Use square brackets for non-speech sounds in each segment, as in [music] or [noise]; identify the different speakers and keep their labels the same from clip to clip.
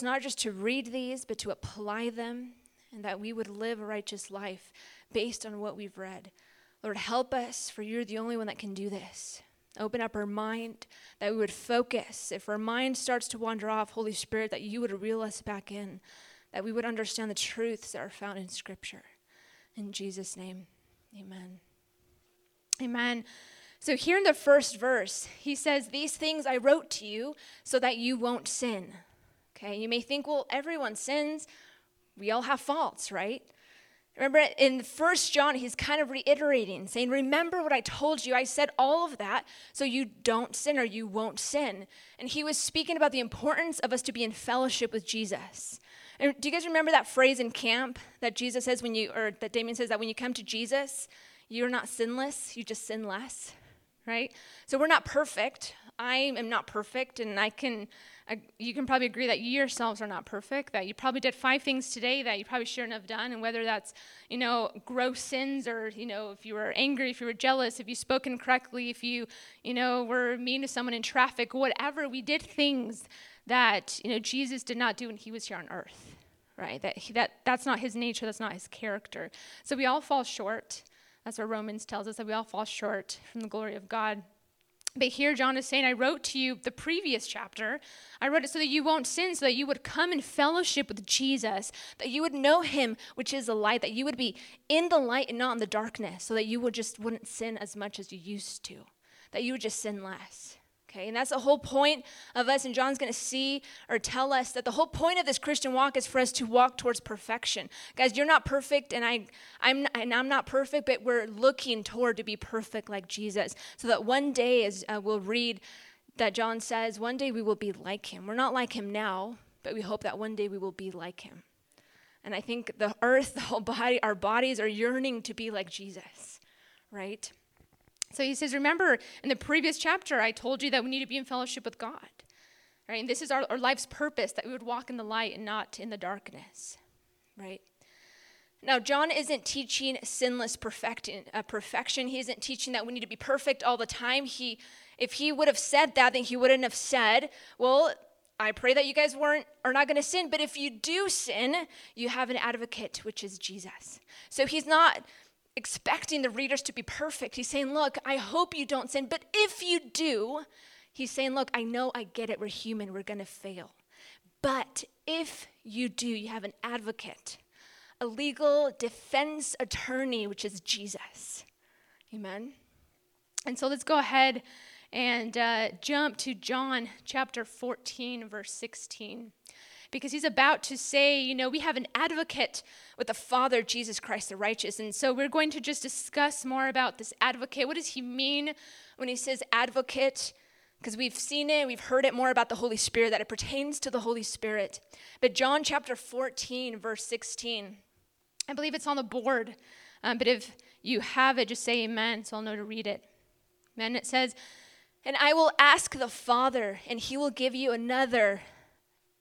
Speaker 1: us not just to read these, but to apply them, and that we would live a righteous life based on what we've read. Lord, help us, for you're the only one that can do this. Open up our mind, that we would focus. If our mind starts to wander off, Holy Spirit, that you would reel us back in, that we would understand the truths that are found in Scripture. In Jesus' name, amen. Amen. So, here in the first verse, he says, These things I wrote to you so that you won't sin. Okay, you may think, well, everyone sins. We all have faults, right? Remember in First John, he's kind of reiterating, saying, Remember what I told you. I said all of that so you don't sin or you won't sin. And he was speaking about the importance of us to be in fellowship with Jesus. And do you guys remember that phrase in camp that Jesus says when you, or that Damien says that when you come to Jesus, you're not sinless, you just sin less, right? So we're not perfect. I am not perfect, and I can, you can probably agree that you yourselves are not perfect, that you probably did five things today that you probably shouldn't have done, and whether that's, you know, gross sins or, you know, if you were angry, if you were jealous, if you spoke incorrectly, if you, you know, were mean to someone in traffic, whatever, we did things that, you know, Jesus did not do when he was here on earth, right? That, he, that That's not his nature, that's not his character. So we all fall short. That's what Romans tells us, that we all fall short from the glory of God. But here John is saying, I wrote to you the previous chapter. I wrote it so that you won't sin, so that you would come in fellowship with Jesus, that you would know him, which is the light, that you would be in the light and not in the darkness, so that you would just wouldn't sin as much as you used to, that you would just sin less. Okay, and that's the whole point of us, and John's going to see or tell us that the whole point of this Christian walk is for us to walk towards perfection. Guys, you're not perfect, and I, I'm, and I'm not perfect, but we're looking toward to be perfect like Jesus, so that one day, as uh, we'll read, that John says, one day we will be like him. We're not like him now, but we hope that one day we will be like him. And I think the earth, the whole body, our bodies are yearning to be like Jesus, right? So he says, Remember, in the previous chapter, I told you that we need to be in fellowship with God. Right? And this is our, our life's purpose, that we would walk in the light and not in the darkness. Right? Now, John isn't teaching sinless perfecting, uh, perfection. He isn't teaching that we need to be perfect all the time. He, if he would have said that, then he wouldn't have said, Well, I pray that you guys weren't are not going to sin, but if you do sin, you have an advocate, which is Jesus. So he's not expecting the readers to be perfect. He's saying, Look, I hope you don't sin, but if you do, he's saying, Look, I know I get it. We're human, we're going to fail. But if you do, you have an advocate, a legal defense attorney, which is Jesus. Amen. And so let's go ahead and uh, jump to John chapter 14, verse 16 because he's about to say, you know, we have an advocate with the Father, Jesus Christ the righteous. And so we're going to just discuss more about this advocate. What does he mean when he says advocate? Because we've seen it, we've heard it more about the Holy Spirit, that it pertains to the Holy Spirit. But John chapter 14, verse 16, I believe it's on the board. Um, but if you have it, just say amen so I'll know to read it. Amen. It says, And I will ask the Father, and he will give you another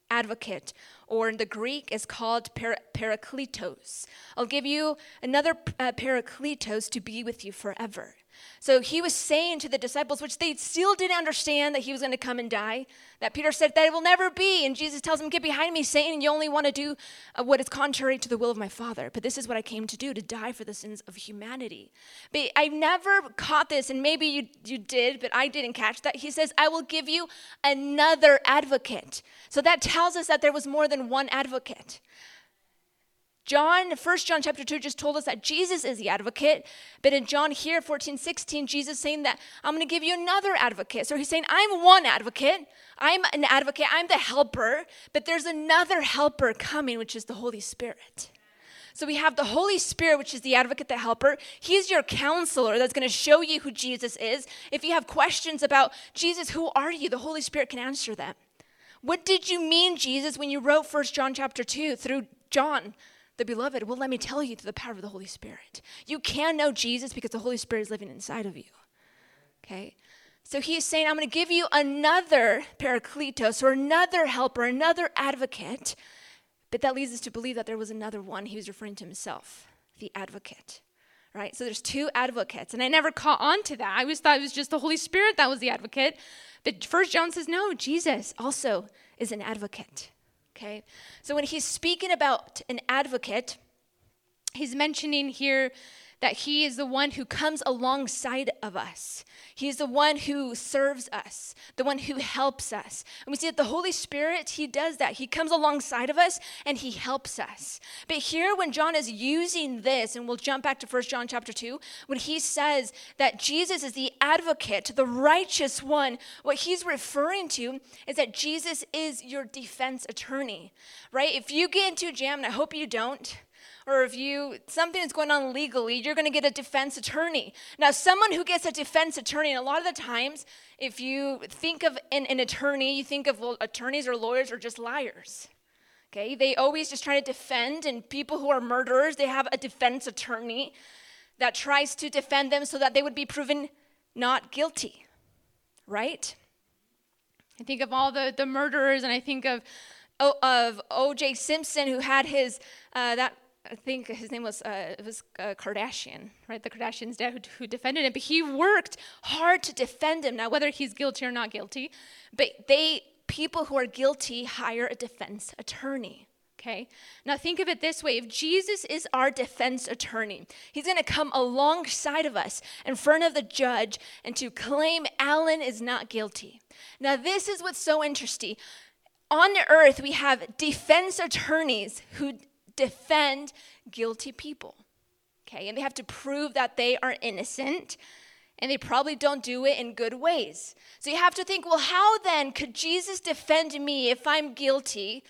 Speaker 1: advocate, or in the Greek is called para- parakletos. I'll give you another uh, parakletos to be with you forever. So he was saying to the disciples, which they still didn't understand that he was going to come and die, that Peter said that it will never be. And Jesus tells him, Get behind me, Satan. You only want to do uh, what is contrary to the will of my Father. But this is what I came to do, to die for the sins of humanity. But I never caught this, and maybe you, you did, but I didn't catch that. He says, I will give you another advocate. So that tells us that there was more than one advocate. John, 1 John chapter 2 just told us that Jesus is the advocate. But in John here, 14, 16, Jesus saying that I'm going to give you another advocate. So he's saying, I'm one advocate. I'm an advocate. I'm the helper. But there's another helper coming, which is the Holy Spirit. So we have the Holy Spirit, which is the advocate, the helper. He's your counselor that's going to show you who Jesus is. If you have questions about Jesus, who are you? The Holy Spirit can answer them. What did you mean, Jesus, when you wrote 1 John chapter 2 through John? The beloved, well, let me tell you through the power of the Holy Spirit. You can know Jesus because the Holy Spirit is living inside of you. Okay? So he is saying, I'm going to give you another parakletos or another helper, another advocate. But that leads us to believe that there was another one. He was referring to himself, the advocate. Right? So there's two advocates. And I never caught on to that. I always thought it was just the Holy Spirit that was the advocate. But first John says, no, Jesus also is an advocate. Okay? So when he's speaking about an advocate, he's mentioning here that he is the one who comes alongside of us. He is the one who serves us, the one who helps us. And we see that the Holy Spirit, he does that. He comes alongside of us and he helps us. But here when John is using this, and we'll jump back to 1 John chapter 2, when he says that Jesus is the advocate, the righteous one, what he's referring to is that Jesus is your defense attorney, right? If you get into a jam, and I hope you don't, or if you something is going on legally, you're going to get a defense attorney. Now, someone who gets a defense attorney, and a lot of the times, if you think of an, an attorney, you think of well, attorneys or lawyers are just liars. Okay, they always just try to defend, and people who are murderers, they have a defense attorney that tries to defend them so that they would be proven not guilty, right? I think of all the, the murderers, and I think of of O.J. Simpson, who had his uh, that I think his name was uh, it was uh, Kardashian, right? The Kardashian's dad who, who, defended him, but he worked hard to defend him. Now, whether he's guilty or not guilty, but they people who are guilty hire a defense attorney. Okay. Now think of it this way: if Jesus is our defense attorney, he's going to come alongside of us in front of the judge and to claim Alan is not guilty. Now this is what's so interesting. On earth, we have defense attorneys who defend guilty people. Okay, and they have to prove that they are innocent, and they probably don't do it in good ways. So you have to think, well, how then could Jesus defend me if I'm guilty?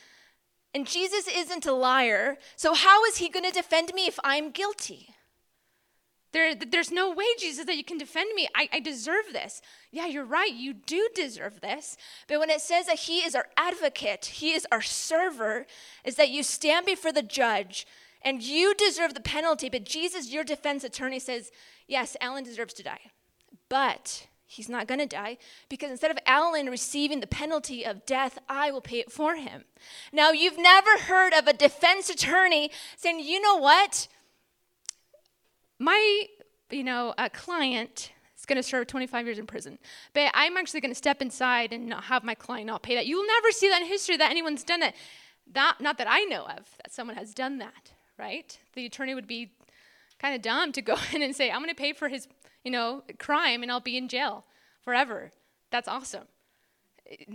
Speaker 1: And Jesus isn't a liar, so how is he going to defend me if I'm guilty? There, there's no way, Jesus, that you can defend me. I, I deserve this. Yeah, you're right. You do deserve this. But when it says that He is our advocate, He is our server, is that you stand before the judge and you deserve the penalty. But Jesus, your defense attorney, says, Yes, Alan deserves to die. But he's not going to die because instead of Alan receiving the penalty of death, I will pay it for him. Now, you've never heard of a defense attorney saying, You know what? My, you know, a client is going to serve 25 years in prison, but I'm actually going to step inside and not have my client not pay that. You'll never see that in history that anyone's done it. That, not that I know of, that someone has done that, right? The attorney would be kind of dumb to go [laughs] in and say, I'm going to pay for his, you know, crime and I'll be in jail forever. That's awesome.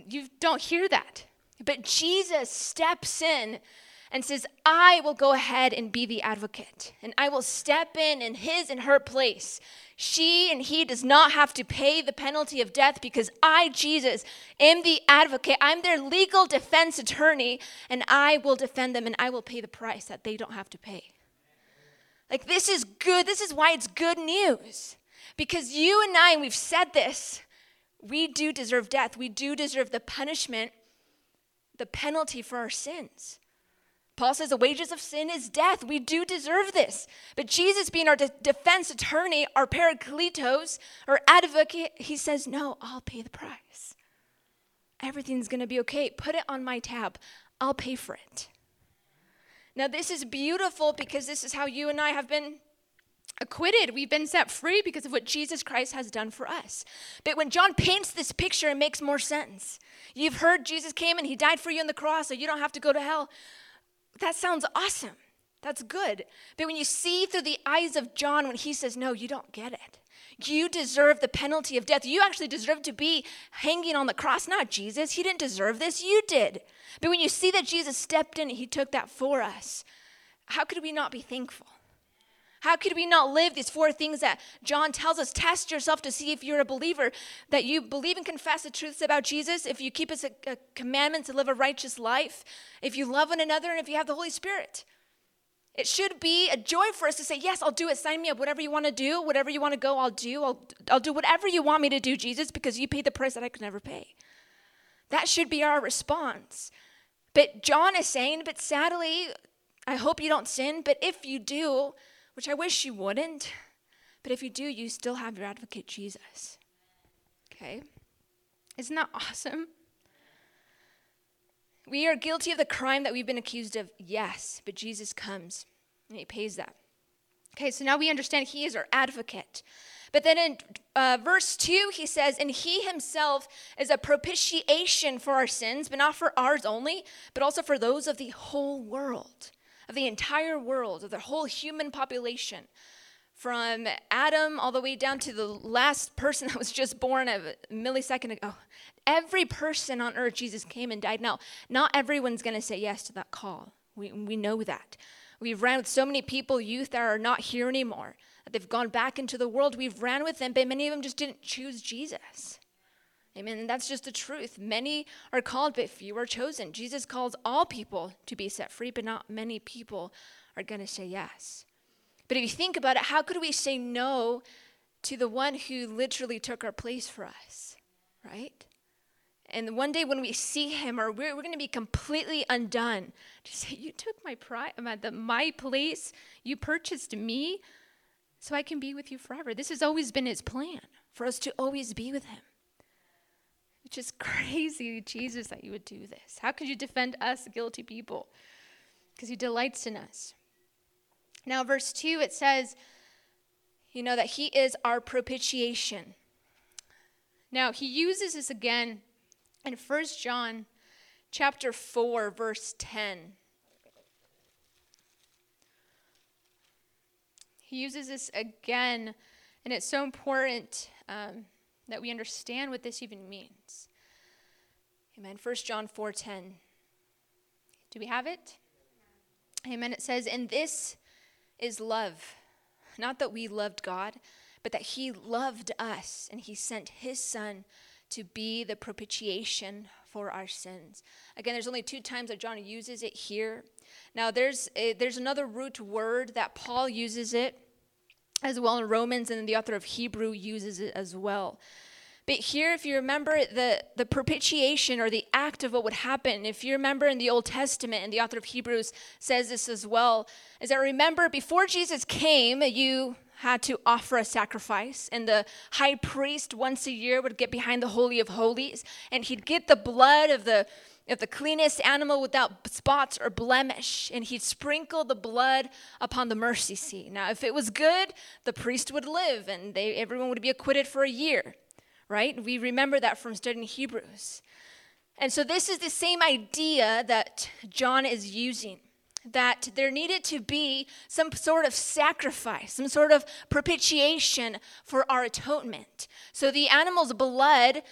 Speaker 1: You don't hear that. But Jesus steps in and says, I will go ahead and be the advocate, and I will step in in his and her place. She and he does not have to pay the penalty of death because I, Jesus, am the advocate. I'm their legal defense attorney, and I will defend them and I will pay the price that they don't have to pay. Like, this is good. This is why it's good news. Because you and I, and we've said this, we do deserve death. We do deserve the punishment, the penalty for our sins. Paul says the wages of sin is death. We do deserve this. But Jesus, being our de- defense attorney, our parakletos, our advocate, he says, No, I'll pay the price. Everything's going to be okay. Put it on my tab. I'll pay for it. Now, this is beautiful because this is how you and I have been acquitted. We've been set free because of what Jesus Christ has done for us. But when John paints this picture, it makes more sense. You've heard Jesus came and he died for you on the cross, so you don't have to go to hell that sounds awesome. That's good. But when you see through the eyes of John, when he says, No, you don't get it. You deserve the penalty of death. You actually deserve to be hanging on the cross, not Jesus. He didn't deserve this, you did. But when you see that Jesus stepped in, and he took that for us. How could we not be thankful? How could we not live these four things that John tells us? Test yourself to see if you're a believer, that you believe and confess the truths about Jesus, if you keep his uh, uh, a commandment to live a righteous life, if you love one another, and if you have the Holy Spirit. It should be a joy for us to say, Yes, I'll do it. Sign me up. Whatever you want to do, whatever you want to go, I'll do. I'll, I'll do whatever you want me to do, Jesus, because you paid the price that I could never pay. That should be our response. But John is saying, But sadly, I hope you don't sin, but if you do, which I wish you wouldn't. But if you do, you still have your advocate, Jesus. Okay? Isn't that awesome? We are guilty of the crime that we've been accused of, yes, but Jesus comes and he pays that. Okay, so now we understand he is our advocate. But then in uh, verse 2, he says, And he himself is a propitiation for our sins, but not for ours only, but also for those of the whole world, of the entire world, of the whole human population. From Adam all the way down to the last person [laughs] that was just born a millisecond ago. Every person on earth, Jesus came and died. Now, not everyone's going to say yes to that call. We, we know that. We've ran with so many people, youth that are not here anymore that they've gone back into the world. We've ran with them, but many of them just didn't choose Jesus. Amen. And that's just the truth. Many are called, but few are chosen. Jesus calls all people to be set free, but not many people are going to say yes. But if you think about it, how could we say no to the one who literally took our place for us? Right? And one day when we see him, or we're, we're going to be completely undone, to say, You took my pride, my place, you purchased me so I can be with you forever. This has always been his plan for us to always be with him. It's just [laughs] crazy, Jesus, that you would do this. How could you defend us, guilty people? Because he delights in us. Now, verse 2, it says, you know, that he is our propitiation. Now, he uses this again in 1 John chapter 4, verse 10. He uses this again, and it's so important um, that we understand what this even means. Amen. 1 John 4:10. Do we have it? Amen. It says, "And this is love, not that we loved God, but that he loved us and he sent his son to be the propitiation for our sins." Again, there's only two times that John uses it here. Now, there's a, there's another root word that Paul uses it as well in Romans, and the author of Hebrew uses it as well. But here, if you remember the, the propitiation or the act of what would happen, if you remember in the Old Testament, and the author of Hebrews says this as well, is that remember before Jesus came, you had to offer a sacrifice, and the high priest once a year would get behind the Holy of Holies, and he'd get the blood of the of the cleanest animal without spots or blemish, and he'd sprinkle the blood upon the mercy seat. Now, if it was good, the priest would live, and they, everyone would be acquitted for a year, right? We remember that from studying Hebrews. And so, this is the same idea that John is using that there needed to be some sort of sacrifice, some sort of propitiation for our atonement. So the animal's blood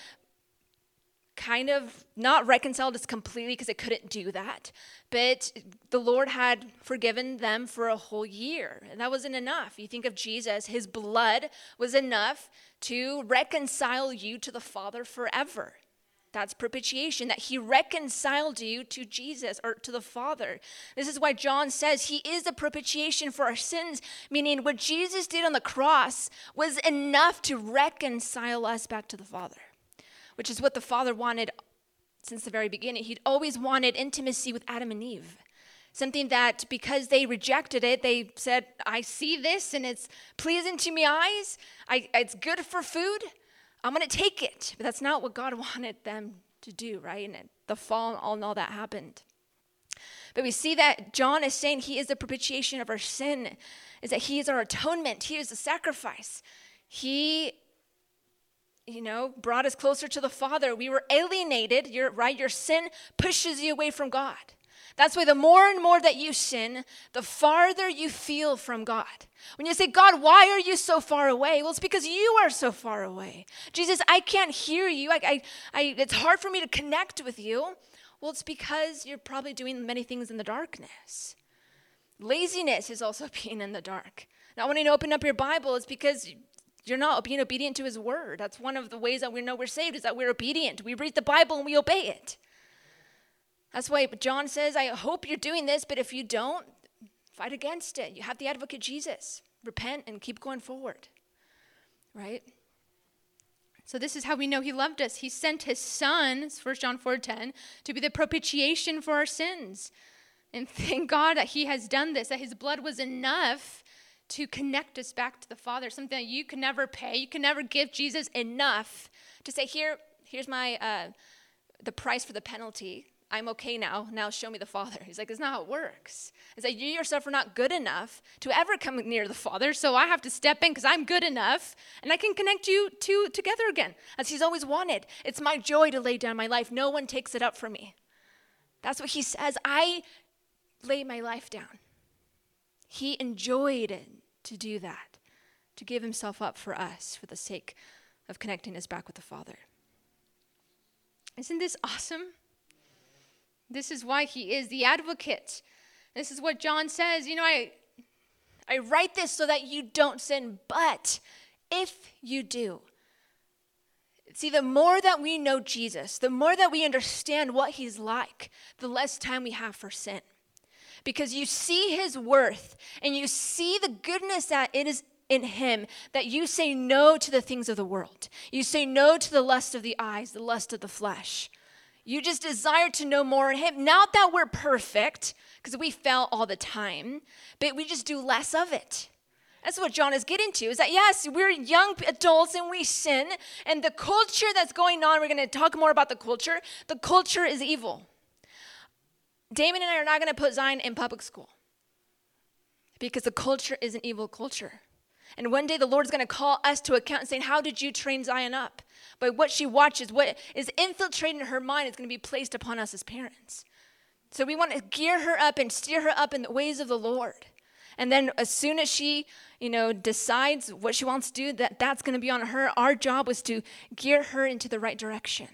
Speaker 1: kind of not reconciled us completely because it couldn't do that, but the Lord had forgiven them for a whole year. And that wasn't enough. You think of Jesus, his blood was enough to reconcile you to the Father forever. That's propitiation, that he reconciled you to Jesus or to the Father. This is why John says he is the propitiation for our sins, meaning what Jesus did on the cross was enough to reconcile us back to the Father which is what the Father wanted since the very beginning. He'd always wanted intimacy with Adam and Eve. Something that because they rejected it, they said, I see this and it's pleasing to my eyes. I, it's good for food. I'm going to take it. But that's not what God [laughs] wanted them to do, right? And the fall and all, and all that happened. But we see that John is saying he is the propitiation of our sin, is that he is our atonement, he is the sacrifice. He you know, brought us closer to the Father. We were alienated, You're, right? Your sin pushes you away from God. That's why the more and more that you sin, the farther you feel from God. When you say, God, why are you so far away? Well, it's because you are so far away. Jesus, I can't hear you. I, I, I, it's hard for me to connect with you. Well, it's because you're probably doing many things in the darkness. Laziness is also [laughs] being in the dark. Not wanting to open up your Bible, is because you're not being obedient to his word. That's one of the ways that we know we're saved is that we're obedient. We read the Bible and we obey it. That's why John says, I hope you're doing this, but if you don't, fight against it. You have the advocate Jesus. Repent and keep going forward. Right? So this is how we know he loved us. He sent his son, 1 John 4:10, to be the propitiation for our sins. And thank God that he has done this, that his blood was enough to connect us back to the Father, something that you can never pay. You can never give Jesus enough to say, here, here's my, uh, the price for the penalty. I'm okay now. Now show me the Father. He's like, it's not how it works. It's like you yourself are not good enough to ever come near the Father, so I have to step in because I'm good enough and I can connect you two together again, as He's always wanted. It's my joy to lay down my life. No one takes it up from me. That's what He says. I lay my life down. He enjoyed to do that, to give Himself up for us for the sake of connecting us back with the Father. Isn't this awesome? This is why he is the advocate. This is what John says. You know, I I write this so that you don't sin, but if you do, see, the more that we know Jesus, the more that we understand what he's like, the less time we have for sin. Because you see his worth and you see the goodness that it is in him that you say no to the things of the world. You say no to the lust of the eyes, the lust of the flesh. You just desire to know more in Him. Not that we're perfect, because we fail all the time, but we just do less of it. That's what John is getting to is that, yes, we're young adults and we sin, and the culture that's going on, we're going to talk more about the culture. The culture is evil. Damon and I are not going to put Zion in public school because the culture is an evil culture. And one day the Lord's going to call us to account and saying, How did you train Zion up? By what she watches, what is infiltrating her mind is going to be placed upon us as parents. So we want to gear her up and steer her up in the ways of the Lord. And then as soon as she, you know, decides what she wants to do, that that's going to be on her. Our job was to gear her into the right direction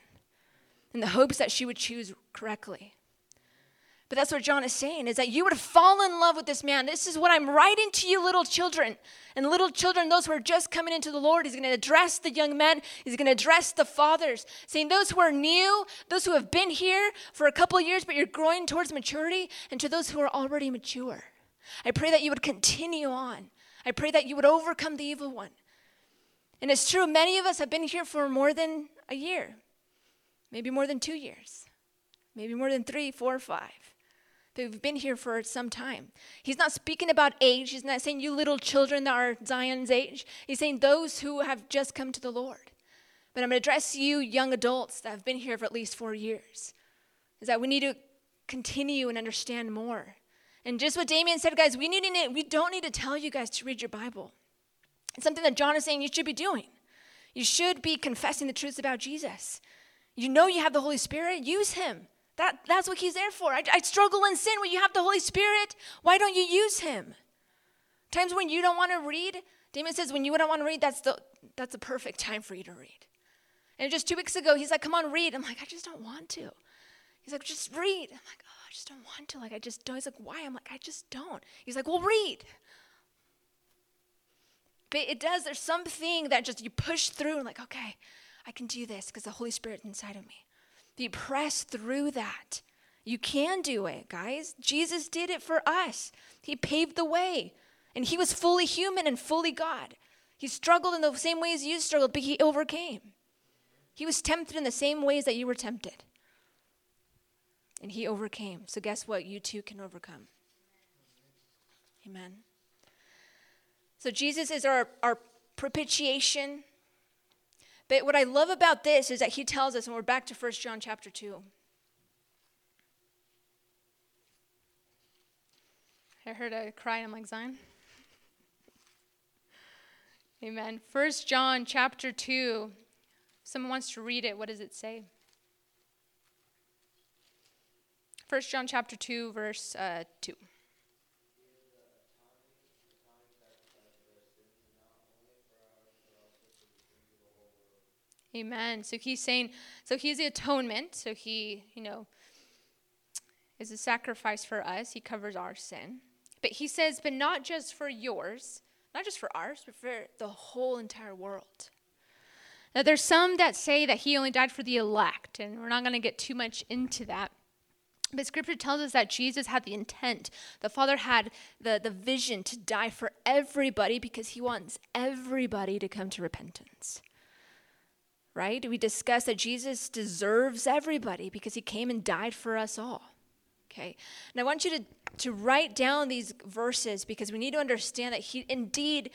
Speaker 1: in the hopes that she would choose correctly. But that's what John is saying is that you would fall in love with this man. This is what I'm writing to you, little children. And little children, those who are just coming into the Lord, he's going to address the young men, he's going to address the fathers, saying, Those who are new, those who have been here for a couple years, but you're growing towards maturity, and to those who are already mature. I pray that you would continue on. I pray that you would overcome the evil one. And it's true, many of us have been here for more than a year, maybe more than two years, maybe more than three, four, five who've been here for some time. He's not speaking about age. He's not saying you little children that are Zion's age. He's saying those who have just come to the Lord. But I'm going to address you, young adults that have been here for at least four years. Is that we need to continue and understand more. And just what Damien said, guys, we need to, we don't need to tell you guys to read your Bible. It's something that John is saying you should be doing. You should be confessing the truths about Jesus. You know you have the Holy Spirit, use him. That, that's what he's there for. I, I struggle in sin when you have the Holy Spirit. Why don't you use him? Times when you don't want to read, Damon says, when you don't want to read, that's the, that's the perfect time for you to read. And just two weeks ago, he's like, come on, read. I'm like, I just don't want to. He's like, just read. I'm like, oh, I just don't want to. Like, I just don't. He's like, why? I'm like, I just don't. He's like, well, read. But it does, there's something that just you push through and like, okay, I can do this because the Holy Spirit inside of me. You press through that. You can do it, guys. Jesus did it for us. He paved the way. And he was fully human and fully God. He struggled in the same ways you struggled, but he overcame. He was tempted in the same ways that you were tempted. And he overcame. So, guess what? You too can overcome. Amen. So, Jesus is our, our propitiation. But what I love about this is that he tells us, and we're back to 1 John chapter 2. I heard a cry, and I'm like, Zion. Amen. 1 John chapter 2. Someone wants to read it. What does it say? 1 John chapter 2, verse uh, 2. Amen. So he's saying, so he's the atonement. So he, you know, is a sacrifice for us. He covers our sin. But he says, but not just for yours, not just for ours, but for the whole entire world. Now, there's some that say that he only died for the elect, and we're not going to get too much into that. But scripture tells us that Jesus had the intent, the Father had the, the vision to die for everybody because he wants everybody to come to repentance right? We discussed that Jesus deserves everybody because he came and died for us all. Okay. And I want you to, to write down these verses because we need to understand that he indeed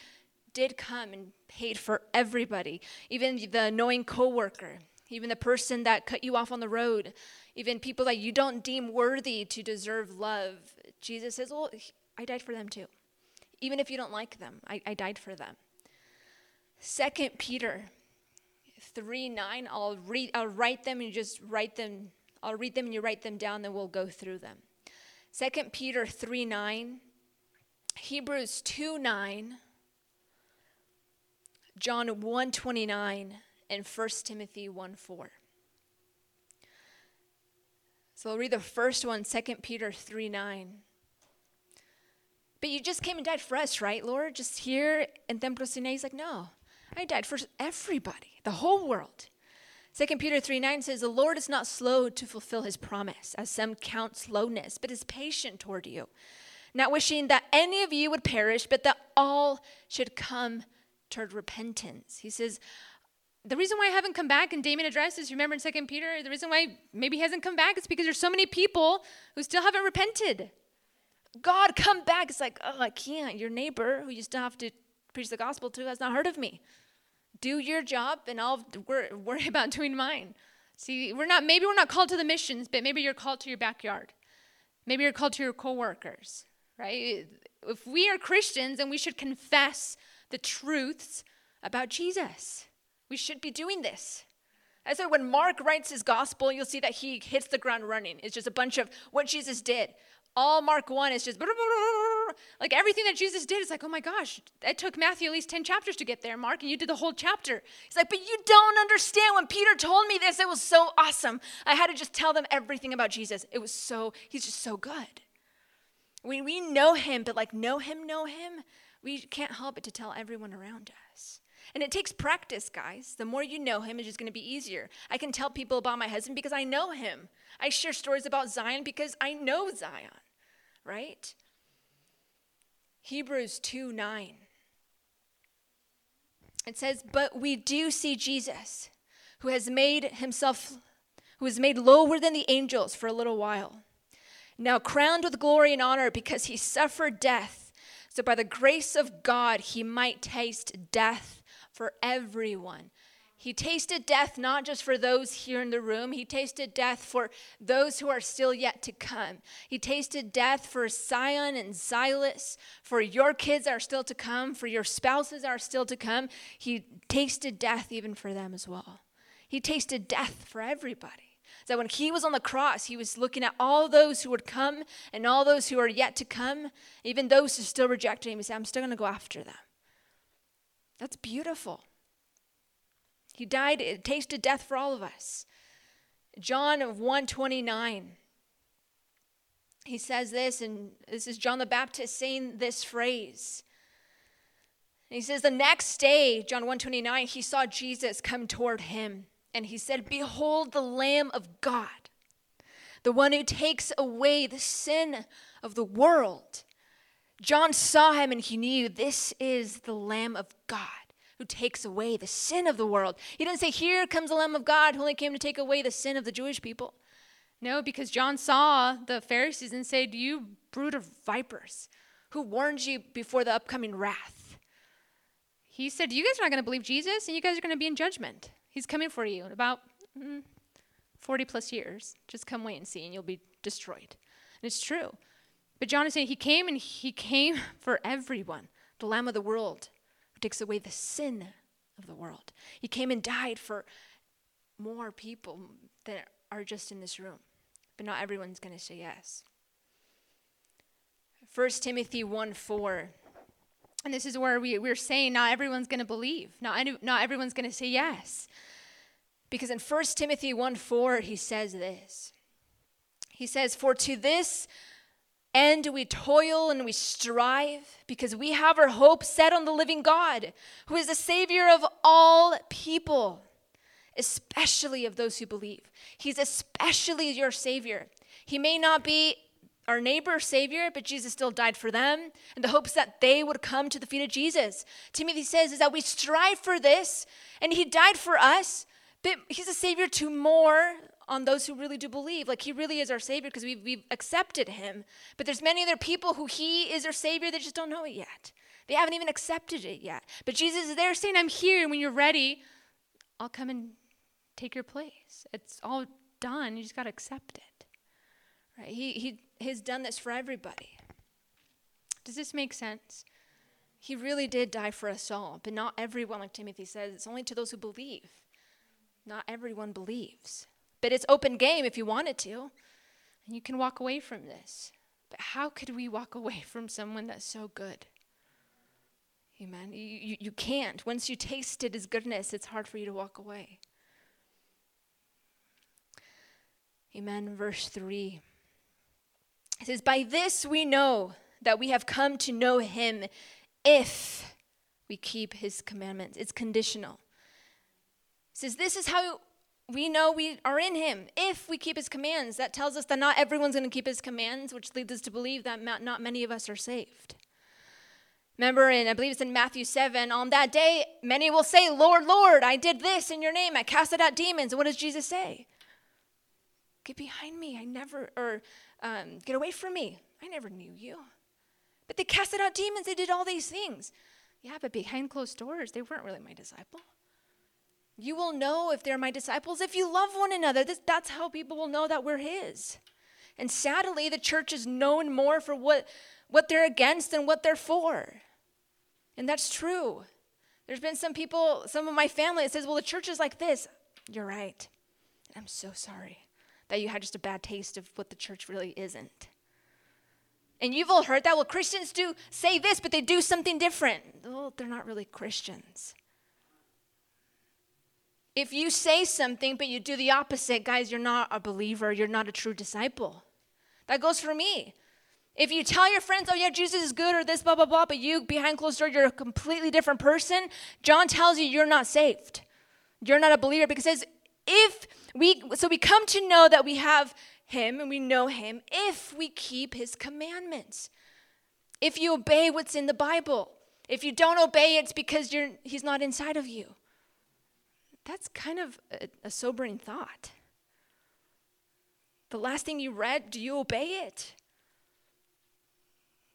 Speaker 1: did come and paid for everybody, even the annoying coworker even the person that cut you off on the road, even people that you don't deem worthy to deserve love. Jesus says, Well, I died for them too. Even if you don't like them, I, I died for them. Second Peter 3 9, I'll read I'll write them and you just write them. I'll read them and you write them down, then we'll go through them. Second Peter 3 9, Hebrews 2 9, John 1 29, and 1 Timothy 1 4. So I'll read the first one, 2 Peter 3 9. But you just came and died for us, right, Lord? Just here in Templo Sinai. He's like, no, I died for everybody, the whole world. 2 Peter 3 9 says, The Lord is not slow to fulfill his promise, as some count slowness, but is patient toward you, not wishing that any of you would perish, but that all should come toward repentance. He says, the reason why I haven't come back, and Damien addresses, remember in Second Peter, the reason why maybe he hasn't come back is because there's so many people who still haven't repented. God, come back. It's like, oh, I can't. Your neighbor, who you still have to preach the gospel to, has not heard of me. Do your job, and I'll [laughs] worry about doing mine. See, we're not. Maybe we're not called to the missions, but maybe you're called to your backyard. Maybe you're called to your coworkers, right? If we are Christians, and we should confess the truths about Jesus. We should be doing this. I said, when Mark writes his gospel, you'll see that he hits the ground running. It's just a bunch of what Jesus did. All Mark 1 is just like everything that Jesus did. It's like, oh my gosh, it took Matthew at least 10 chapters to get there, Mark, and you did the whole chapter. He's like, but you don't understand. When Peter told me this, it was so awesome. I had to just tell them everything about Jesus. It was so, he's just so good. We, we know him, but like, know him, know him, we can't help but to tell everyone around us. And it takes practice, guys. The more you know him, it's just going to be easier. I can tell people about my husband because I know him. I share stories about Zion because I know Zion, right? Hebrews 2 9. It says, But we do see Jesus, who has made himself, who is made lower than the angels for a little while, now crowned with glory and honor because he suffered death, so by the grace of God he might taste death for everyone. He tasted death not just for those here in the room, he tasted death for those who are still yet to come. He tasted death for Zion and Silas, for your kids are still to come, for your spouses are still to come. He tasted death even for them as well. He tasted death for everybody. So when he was on the cross, he was looking at all those who would come and all those who are yet to come, even those who still rejected him. He said, I'm still going to go after them. That's beautiful. He died, it tasted death for all of us. John 129. He says this, and this is John the Baptist saying this phrase. he says, The next day, John 129, he saw Jesus come toward him, and he said, Behold the Lamb of God, the one who takes away the sin of the world. John saw him and he knew this is the Lamb of God who takes away the sin of the world. He didn't say, Here comes the Lamb of God who only came to take away the sin of the Jewish people. No, because John saw the Pharisees and said, You brood of vipers, who warned you before the upcoming wrath? He said, You guys are not going to believe Jesus, and you guys are going to be in judgment. He's coming for you in about mm, 40 plus years. Just come wait and see, and you'll be destroyed. And it's true. But John is saying he came and he came [laughs] for everyone, the Lamb of the world takes away the sin of the world. He came and died for more people than are just in this room. But not everyone's going to say yes. 1 Timothy 1 4. And this is where we, we're saying not everyone's going to believe. Not, not everyone's going to say yes. Because in 1 Timothy 1 4, he says this. He says, For to this and we toil and we strive because we have our hope set on the living God, who is the Savior of all people, especially of those who believe. He's especially your Savior. He may not be our neighbor's Savior, but Jesus still died for them in the hopes that they would come to the feet of Jesus. Timothy says is that we strive for this, and He died for us, but He's a Savior to more on those who really do believe. Like he really is our Savior because we've, we've accepted him. But there's many other people who he is their Savior that just don't know it yet. They haven't even accepted it yet. But Jesus is there saying, I'm here. And when you're ready, I'll come and take your place. It's all done. You just got to accept it. Right? He, he has done this for everybody. Does this make sense? He really did die for us all, but not everyone, like Timothy says. It's only to those who believe. Not everyone believes. But it's open game if you wanted to. And you can walk away from this. But how could we walk [laughs] away from someone that's so good? Amen. You, you, you can't. Once you tasted his goodness, it's hard for you to walk away. Amen. Verse 3. It says, By this we know that we have come to know him if we keep his commandments. It's conditional. It says, This is how we know we are in him if we keep his commands. That tells us that not everyone's going to keep his commands, which leads us to believe that not many of us are saved. Remember, in I believe it's in Matthew 7, on that day, many will say, Lord, Lord, I did this in your name. I casted out demons. And what does Jesus say? Get behind me. I never, or um, get away from me. I never knew you. But they casted out demons. They did all these things. Yeah, but behind closed doors, they weren't really my disciple. You will know if they're my disciples if you love one another. This, that's how people will know that we're His. And sadly, the church is known more for what, what they're against than what they're for. And that's true. There's been some people, some of my family, that says, well, the church is like this. You're right. I'm so sorry that you had just a bad taste of what the church really isn't. And you've all heard that. Well, Christians do say this, but they do something different. Well, they're not really Christians. If you say something, but you do the opposite, guys, you're not a believer. You're not a true disciple. That goes for me. If you tell your friends, oh, yeah, Jesus is good or this, blah, blah, blah, but you, behind closed door, you're a completely different person, John tells you you're not saved. You're not a believer because says, if we, so we come to know that we have him and we know him if we keep his commandments. If you obey what's in the Bible. If you don't obey, it's because you're, he's not inside of you. That's kind of a, a sobering thought. The last thing you read, do you obey it?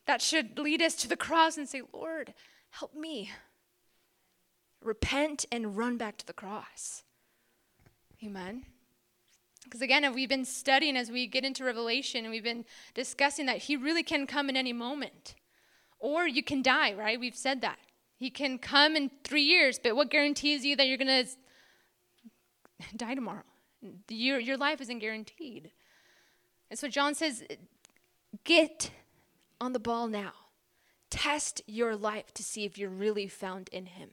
Speaker 1: That should lead us to the cross and say, Lord, help me. Repent and run back to the cross. Amen. Because again, we've been studying as we get into Revelation and we've been discussing that he really can come in any moment. Or you can die, right? We've said that. He can come in three years, but what guarantees you that you're going to [laughs] die tomorrow? Your, your life isn't guaranteed. And so John says, get on the ball now. Test your life to see if you're really found in him.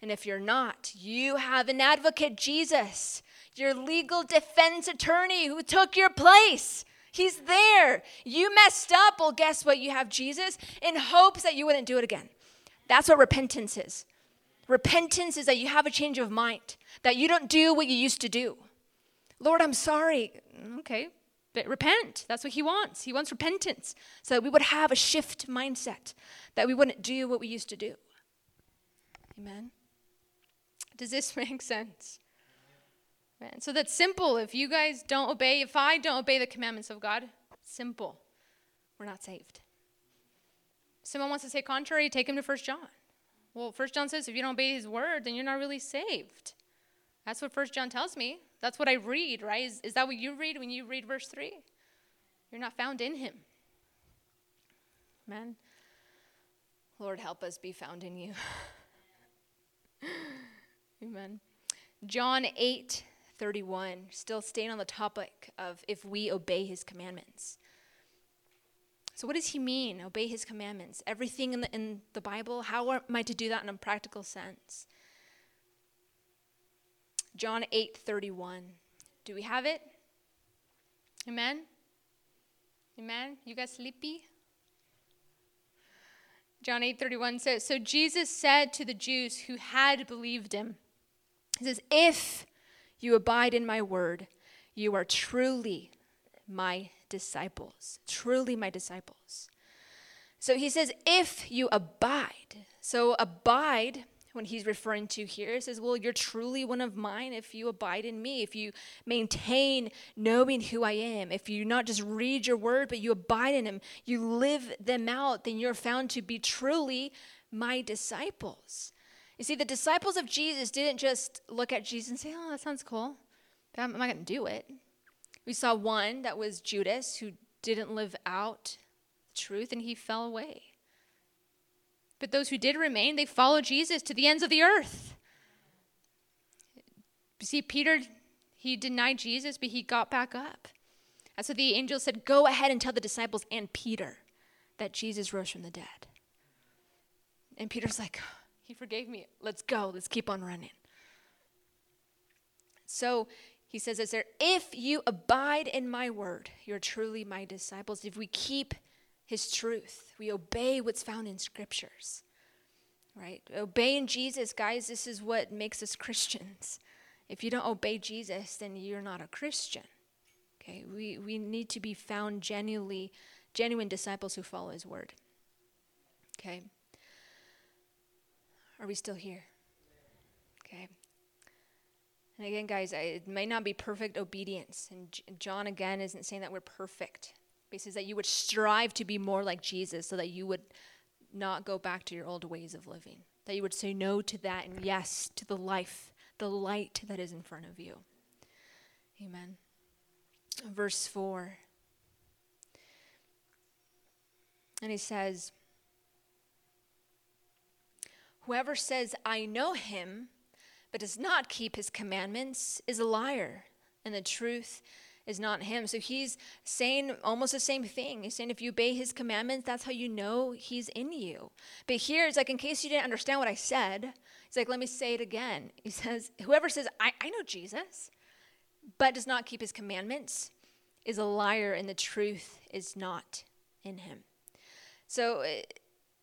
Speaker 1: And if you're not, you have an advocate, Jesus, your legal defense attorney who took your place. He's there. You messed up. Well, guess what? You have Jesus in hopes that you wouldn't do it again. That's what repentance is. Repentance is that you have a change of mind, that you don't do what you used to do. Lord, I'm sorry. Okay, but repent. That's what He wants. He wants repentance so that we would have a shift mindset, that we wouldn't do what we used to do. Amen. Does this [laughs] make sense? Man, so that's simple. If you guys don't obey, if I don't obey the commandments of God, simple. We're not saved. Someone wants to say contrary, take him to First John. Well, First John says if you don't obey his word, then you're not really saved. That's what First John tells me. That's what I read, right? Is, is that what you read when you read verse 3? You're not found in him. Amen. Lord, help us be found in you. [laughs] Amen. John 8 31, still staying on the topic of if we obey his commandments. So, what does he mean, obey his commandments? Everything in the, in the Bible, how am I to do that in a practical sense? John 8 31. Do we have it? Amen? Amen? You guys sleepy? John 8 31 says, So Jesus said to the Jews who had believed him, He says, If you abide in my word, you are truly my disciples. Truly my disciples. So he says, if you abide. So abide, when he's referring to here, He says, well, you're truly one of mine if you abide in me, if you maintain knowing who I am, if you not just read your word, but you abide in him, you live them out, then you're found to be truly my disciples. You see, the disciples of Jesus didn't just look at Jesus and say, oh, that sounds cool, but I'm not going to do it. We saw one that was Judas who didn't live out the truth and he fell away. But those who did remain, they followed Jesus to the ends of the earth. See, Peter, he denied Jesus, but he got back up. And so the angel said, Go ahead and tell the disciples and Peter that Jesus rose from the dead. And Peter's like, He forgave me. Let's go. Let's keep on running. So he says "Is there, if you abide in my word, you're truly my disciples. If we keep his truth, we obey what's found in scriptures. Right? Obeying Jesus, guys, this is what makes us Christians. If you don't obey Jesus, then you're not a Christian. Okay? We we need to be found genuinely genuine disciples who follow his word. Okay? Are we still here? Okay. And again, guys, it may not be perfect obedience. And John, again, isn't saying that we're perfect. Says that you would strive to be more like Jesus so that you would not go back to your old ways of living. That you would say no to that and yes to the life, the light that is in front of you. Amen. Verse 4. And he says, Whoever says, I know him, but does not keep his commandments is a liar, and the truth is not him. So he's saying almost the same thing. He's saying if you obey his commandments, that's how you know he's in you. But here it's like, in case you didn't understand what I said, he's like, let me say it again. He says, Whoever says, I, I know Jesus, but does not keep his commandments is a liar, and the truth is not in him. So,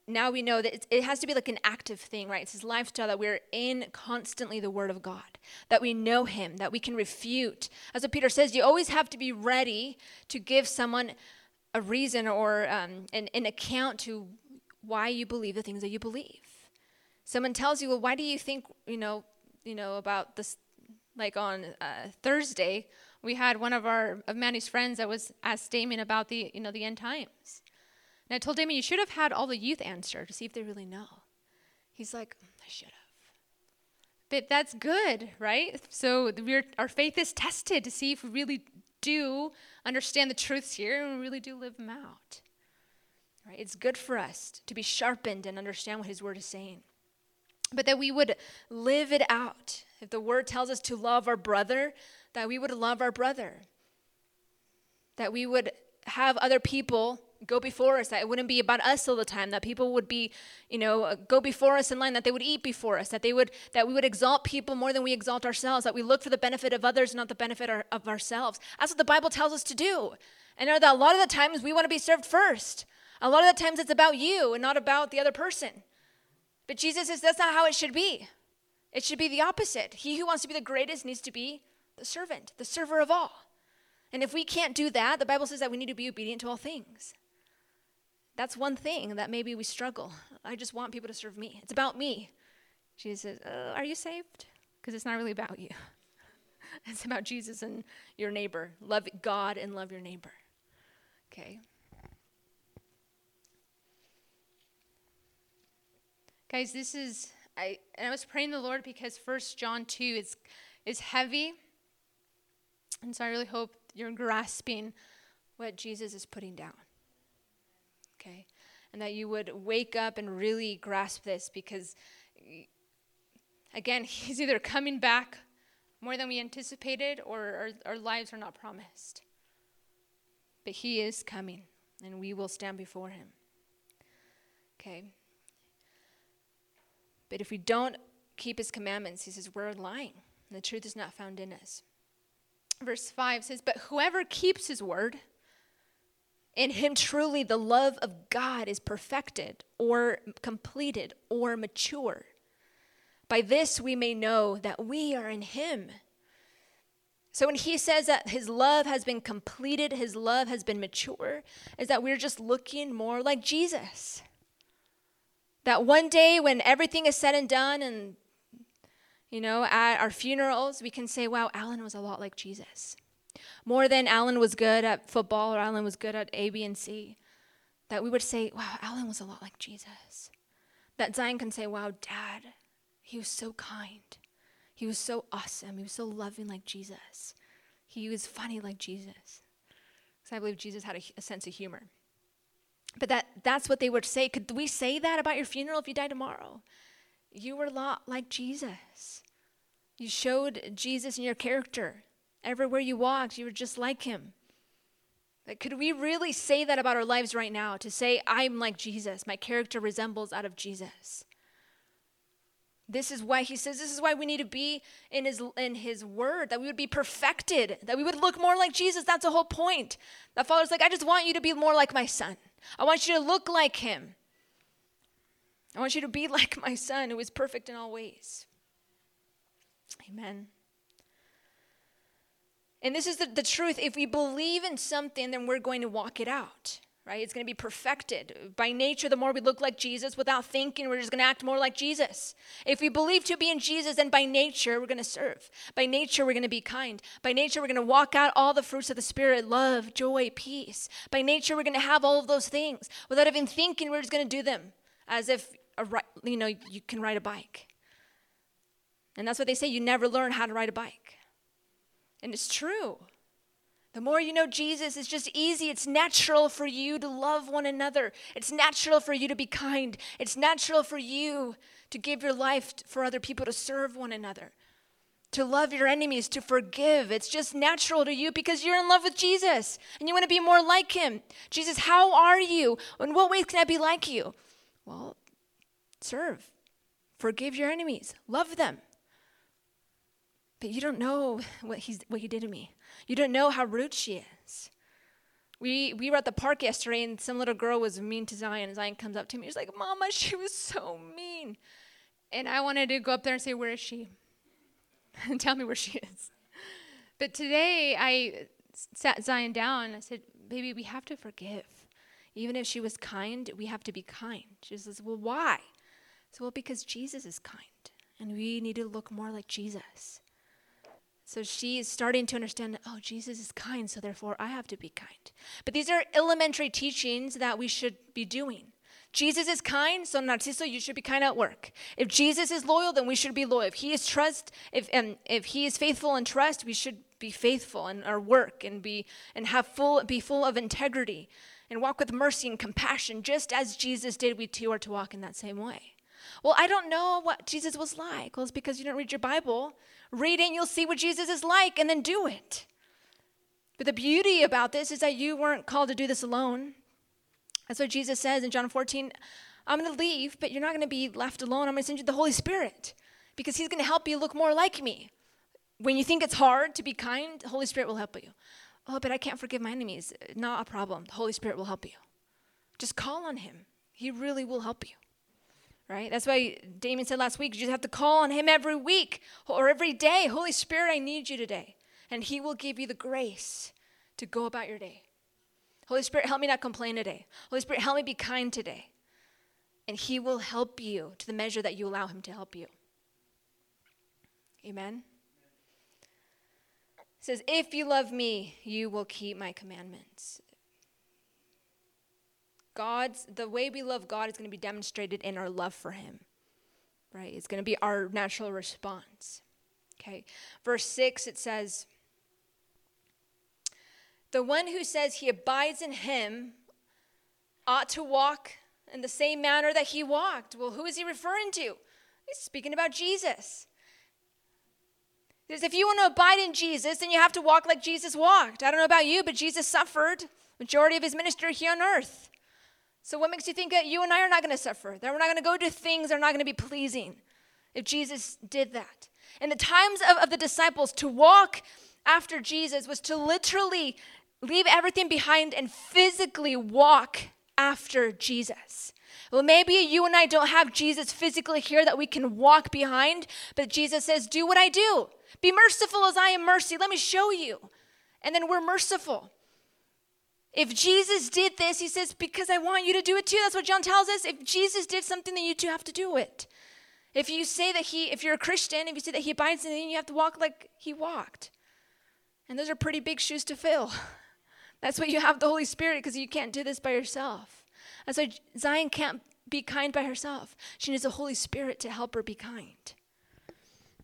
Speaker 1: now we know that it has to be like an active thing, right? It's his lifestyle that we're in constantly the Word of God, that we know Him, that we can refute. As what Peter says, you always have to be ready to give someone a reason or um, an, an account to why you believe the things that you believe. Someone tells you, well, why do you think, you know, you know about this? Like on uh, Thursday, we had one of our of Manny's friends that was asked Damien about the, you know, the end times. And I told Damien, you should have had all the youth answer to see if they really know. He's like, mm, I should have. But that's good, right? So our faith is tested to see if we really do understand the truths here and we really do live them out. Right? It's good for us to be sharpened and understand what his word is saying. But that we would live it out. If the word tells us to love our brother, that we would love our brother. That we would have other people go before us, that it wouldn't be about us all the time, that people would be, you know, uh, go before us in line, that they would eat before us, that they would, that we would exalt people more than we exalt ourselves, that we look for the benefit of others, not the benefit of ourselves. That's what the Bible tells us to do. And that a lot of the times we want to be served first. A lot of the times it's about you and not about the other person. But Jesus says that's not how it should be. It should be the opposite. He who wants to be the greatest needs to be the servant, the server of all. And if we can't do that, the Bible says that we need to be obedient to all things. That's one thing that maybe we struggle. I just want people to serve me. It's about me. Jesus says, uh, Are you saved? Because it's not really about you. [laughs] it's about Jesus and your neighbor. Love God and love your neighbor. Okay? Guys, this is I and I was praying the Lord because First John 2 is is heavy. And so I really hope you're grasping what Jesus is putting down okay? And that you would wake up and really grasp this because, again, [laughs] he's either coming back more than we anticipated or our, our lives are not promised. But he is coming and we will stand before him. Okay? But if we don't keep his commandments, he says, we're lying. And the truth is not found in us. Verse 5 says, But whoever keeps his word, in him, truly, the love of God is perfected or completed or mature. By this we may know that we are in him. So when he says that his love has been completed, his love has been mature, is that we're just looking more like Jesus. That one day when everything is said and done and you know, at our funerals, we can say, wow, Alan was a lot like Jesus more than Alan was good at football or Alan was good at A, B, and C, that we would say, wow, Alan was a lot like Jesus. That Zion can say, wow, dad, He was so kind. He was so awesome. He was so loving like Jesus. He was funny like Jesus. Because I believe Jesus had a, a, sense of humor. But that, that's what they would say. Could we say that about your funeral if you die tomorrow? You were a lot like Jesus. You showed Jesus in your character. Everywhere you walked, you were just like him. Like, could we really say that about our lives right now? To say, I'm like Jesus, my character resembles out of Jesus. This is why he says this is why we need to be in his in his word that we would be perfected that we would look more like Jesus that's the whole point. That father's like I just want you to be more like my son. I want you to look like him. I want you to be [laughs] like my son who is perfect in all ways. Amen. And this is the, the truth. If we believe in something, then we're going to walk it out, right? It's going to be perfected. By nature, the more we look like Jesus, without thinking, we're just going to act more like Jesus. If we believe to be in Jesus, then by nature, we're going to serve. By nature, we're going to be kind. By nature, we're going to walk out all the fruits of the Spirit love, joy, peace. By nature, we're going to have all of those things. Without even thinking, we're just going to do them as if, a, you know, you can ride a bike. And that's what they say you never learn how to ride a bike. And it's true. The more you know Jesus, it's just easy. It's natural for you to love one another. It's natural for you to be kind. It's natural for you to give your life for other people, to serve one another, to love your enemies, to forgive. It's just natural to you because you're in love with Jesus and you want to be more like him. Jesus, how are you? In what ways can I be like you? Well, serve, forgive your enemies, love them. You don't know what, he's, what he did to me. You don't know how rude she is. We, we were at the park yesterday, and some little girl was mean to Zion. Zion comes up to me. She's like, Mama, she was so mean. And I wanted to go up there and say, Where is she? and [laughs] tell me where she is. But today, I sat Zion down and I said, Baby, we have to forgive. Even if she was kind, we have to be kind. She says, Well, why? So, well, because Jesus is kind, and we need to look more like Jesus. So she is starting to understand, oh, Jesus is kind, so therefore I have to be kind. But these are elementary teachings that we should be doing. Jesus is kind, so Narciso, you should be kind at work. If Jesus is loyal, then we should be loyal. If he is trust, if and if he is faithful in trust, we should be faithful in our work and be and have full be full of integrity and walk with mercy and compassion, just as Jesus did. We too are to walk in that same way. Well, I don't know what Jesus was like. Well, it's because you don't read your Bible. Read it, you'll see what Jesus is like, and then do it. But the beauty about this is that you weren't called to do this alone. That's what Jesus says in John 14 I'm going to leave, but you're not going to be left alone. I'm going to send you the Holy Spirit because He's going to help you look more like me. When you think it's hard to be kind, the Holy Spirit will help you. Oh, but I can't forgive my enemies. Not a problem. The Holy Spirit will help you. Just call on Him, He really will help you right? That's why Damien said last week, you just have to call on him every week or every day. Holy Spirit, I need you today. And he will give you the grace to go about your day. Holy Spirit, help me not complain today. Holy Spirit, help me be kind today. And he will help you to the measure that you allow him to help you. Amen. It says, If you love me, you will keep my commandments. God's the way we love God is going to be demonstrated in our love for him. Right? It's going to be our natural response. Okay. Verse 6 it says The one who says he abides in him ought to walk in the same manner that he walked. Well, who is he referring to? He's speaking about Jesus. Because if you want to abide in Jesus, then you have to walk like Jesus walked. I don't know about you, but Jesus suffered majority of his ministry here on earth. So, what makes you think that you and I are not going to suffer? That we're not going to go do things that are not going to be pleasing if Jesus did that? In the times of, of the disciples, to walk after Jesus was to literally leave everything behind and physically walk after Jesus. Well, maybe you and I don't have Jesus physically here that we can walk behind, but Jesus says, Do what I do. Be merciful as I am mercy. Let me show you. And then we're merciful. If Jesus did this, he says, because I want you to do it too. That's what John tells us. If Jesus did something, then you too have to do it. If you say that he, if you're a Christian, if you say that he abides in you, you have to walk like he walked. And those are pretty big shoes to fill. [laughs] That's why you have the Holy Spirit, because you can't do this by yourself. That's why Zion can't be kind by herself. She needs the Holy Spirit to help her be kind.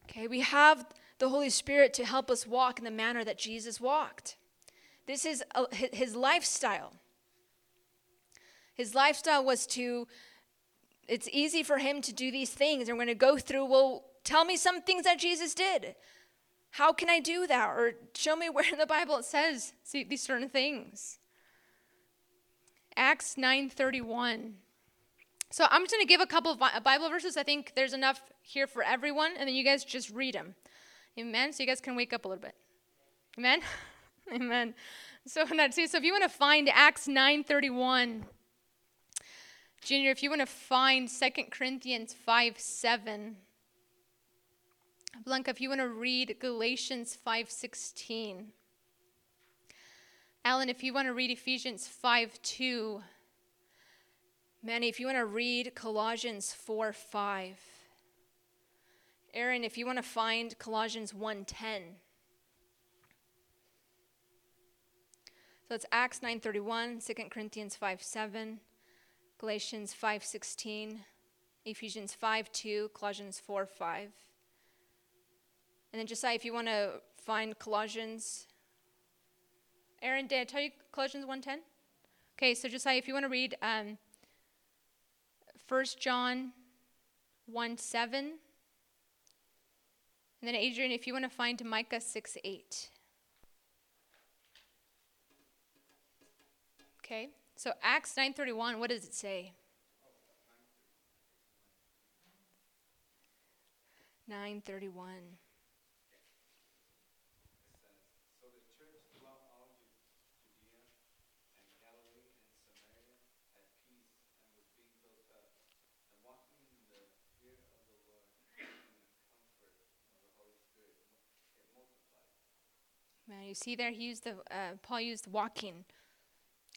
Speaker 1: Okay, we have the Holy Spirit to help us walk in the manner that Jesus walked. This is a, his lifestyle. His lifestyle was to, it's easy for him to do these things. And we're going to go through, well, tell me some things that Jesus did. How can I do that? Or show me [laughs] where in the Bible it says these certain things. Acts 9:31. So I'm just going to give a couple of uh, Bible verses. I think there's enough here for everyone, and then you guys just read them. Amen. So you guys can wake up a little bit. Amen. [laughs] [laughs] Amen. So [laughs] so if you want to find Acts 9:31, Junior, if you want to find 2 Corinthians 5 7. Blanca, if you want to read Galatians 5:16. Alan, if you want to read Ephesians 5 2. Manny, if you want to read Colossians 4 5. Aaron, if you want to find Colossians 1 10. So it's Acts 9:31, 2 Corinthians 5 7, Galatians 5.16, Ephesians 5 2, Colossians 4 5. And then Josiah, if you want to find Colossians Aaron, did I tell you Colossians 1.10? Okay, so Josiah, if you want to read um, 1 John 1 7. And then Adrian, if you want to find Micah 6 8. Okay, so Acts 9.31, what does it say? 931. Man, you see there, he used the uh, Paul used walking.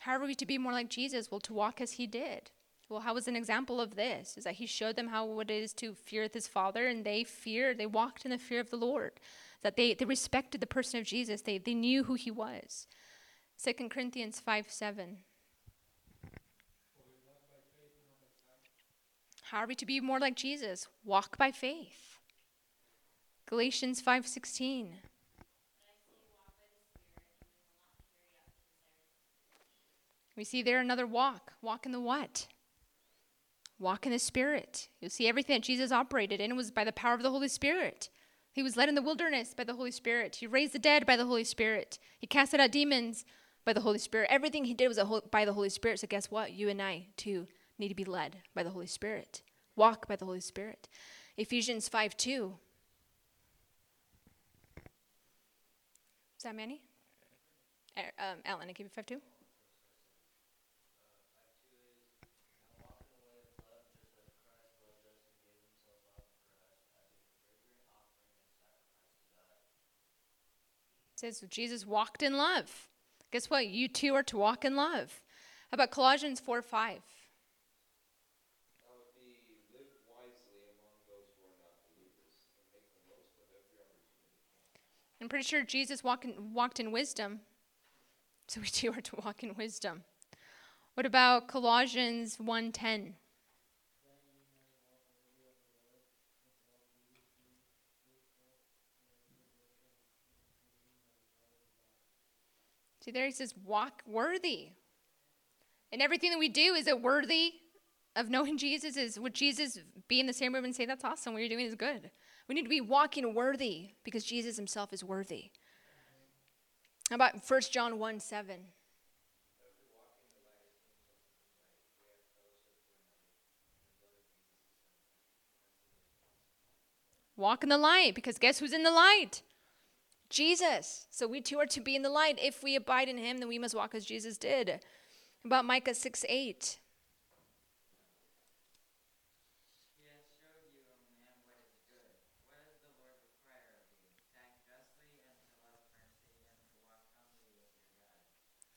Speaker 1: How are we to be more like Jesus? Well, to walk as he did. Well, how was an example of this? Is that he showed them how it is to fear his father, and they feared, they walked in the fear of the Lord. That they, they respected the person of Jesus. They, they knew who he was. 2 Corinthians 5 7. How are we to be more like Jesus? Walk by faith. Galatians 5:16. We see there another walk. Walk in the what? Walk in the Spirit. You see everything that Jesus operated in was by the power of the Holy Spirit. He was led in the wilderness by the Holy Spirit. He raised the dead by the Holy Spirit. He casted out demons by the Holy Spirit. Everything he did was by the Holy Spirit. So, guess what? You and I, too, need to be led by the Holy Spirit. Walk by the Holy Spirit. Ephesians 5 2. Is that Manny? Er, um, Alan, I give you 5 2. Says Jesus walked in love. Guess what? You too are to walk in love. How about Colossians 4 5? I'm pretty sure Jesus walk in, walked in wisdom. So we [laughs] too are to walk in wisdom. What about Colossians 1:10? See, there he says, walk worthy. And everything that we do, is it worthy of knowing Jesus? Is would Jesus be in the same room and say, That's awesome, what you're doing is good? We need to be walking worthy because Jesus himself is worthy. How about 1 John 1 7? Walk in the light because guess who's in the light? Jesus. So we too are to be in the light. If we abide in him, then we must walk as Jesus did. About Micah 6 8.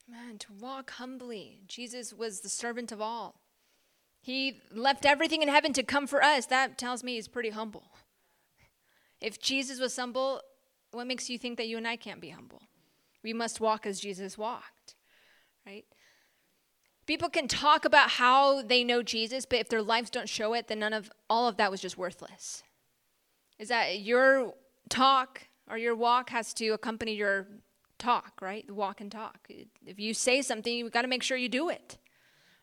Speaker 1: Man, to walk humbly. Jesus was the servant of all. He left everything in heaven to come for us. That tells me he's pretty humble. If Jesus was humble, what makes you think that you and I can't be humble? We must walk as Jesus walked, right? People can talk about how they know Jesus, but if their lives don't show it, then none of all of that was just worthless. Is that your talk or your walk has to accompany your talk, right? The walk and talk. If you say something, you've got to make sure you do it.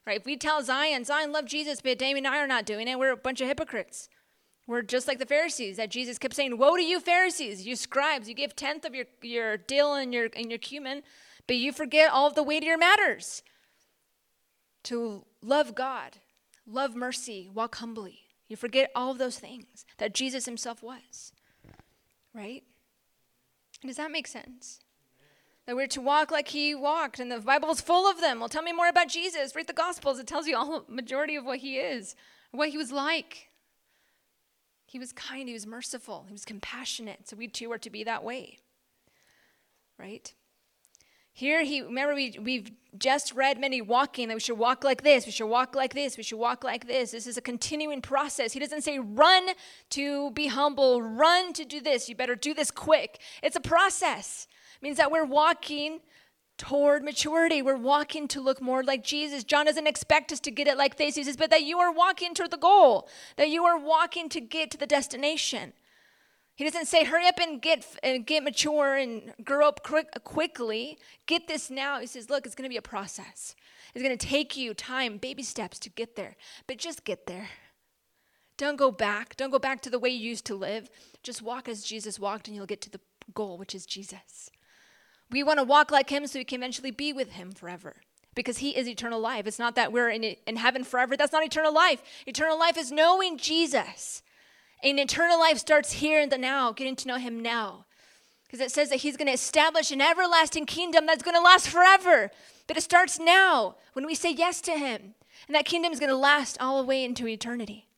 Speaker 1: Right? If we tell Zion, Zion love Jesus, but Damien and I are not doing it, we're a bunch of hypocrites. We're just like the Pharisees that Jesus kept saying, Woe to you, Pharisees, you scribes, you give tenth of your, your dill and your and your cumin, but you forget all of the weightier matters. To love God, love mercy, walk humbly. You forget all of those things that Jesus himself was. Right? Does that make sense? That we're to walk like he walked, and the Bible is full of them. Well, tell me more about Jesus. Read the Gospels. It tells you all the majority of what he is, what he was like. He was kind, he was merciful, he was compassionate. So we too are to be that way. Right? Here he remember we we've just read many walking that we should walk like this, we should walk like this, we should walk like this. This is a continuing process. He doesn't say run to be humble, run to do this. You better do this quick. It's a process. It means that we're walking toward maturity. We're walking to look more like Jesus. John doesn't expect us to get it like this. He says, but that you are walking toward the goal, that you are walking to get to the destination. He doesn't say, hurry up and get, and get mature and grow up quick, quickly. Get this now. He says, look, it's going to be a process. It's going to take you time, baby steps to get there, but just get there. Don't go back. Don't go back to the way you used to live. Just walk as Jesus walked, and you'll get to the goal, which is Jesus. We want to walk like him so we can eventually be with him forever because he is eternal life. It's not that we're in, in heaven forever. That's not eternal life. Eternal life is knowing Jesus. And eternal life starts here in the now, getting to know him now. Because it says that he's going to establish an everlasting kingdom that's going to last forever. But it starts now when we say yes to him. And that kingdom is going to last all the way into eternity.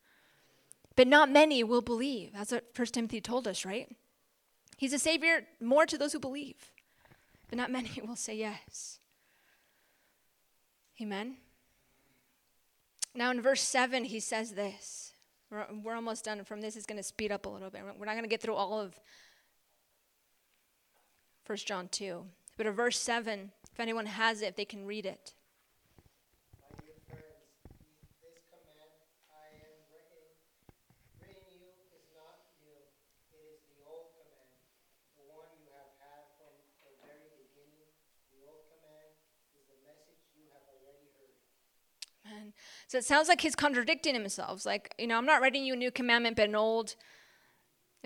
Speaker 1: But not many will believe. That's what First Timothy told us, right? He's a savior more to those who believe, but not many will say yes. Amen. Now in verse 7, he says this we're, we're almost done from this. Is going to speed up a little bit. We're not going to get through all of 1 John 2. But in verse 7, if anyone has it, if they can read it. So it sounds like he's contradicting himself. like, you know, I'm not writing you a new commandment, but an old.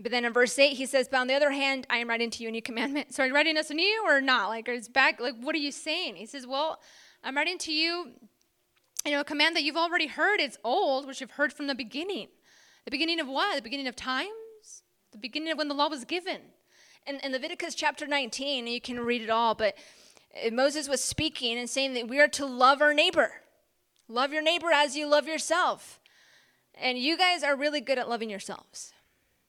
Speaker 1: But then in verse 8, he says, But on the other hand, I am writing to you a new commandment. [laughs] So are you writing us a new or not? Like, it's back, like, what are you saying? He says, Well, I'm writing to you, you know, a command that you've already heard. It's old, which you've heard from the beginning. The beginning of what? The beginning of times? The beginning of when the law was given. And in Leviticus chapter 19, you can read it all, but uh, Moses was speaking and saying that we are to love our neighbor. Love your neighbor as you love yourself. And you guys are really good at loving yourselves.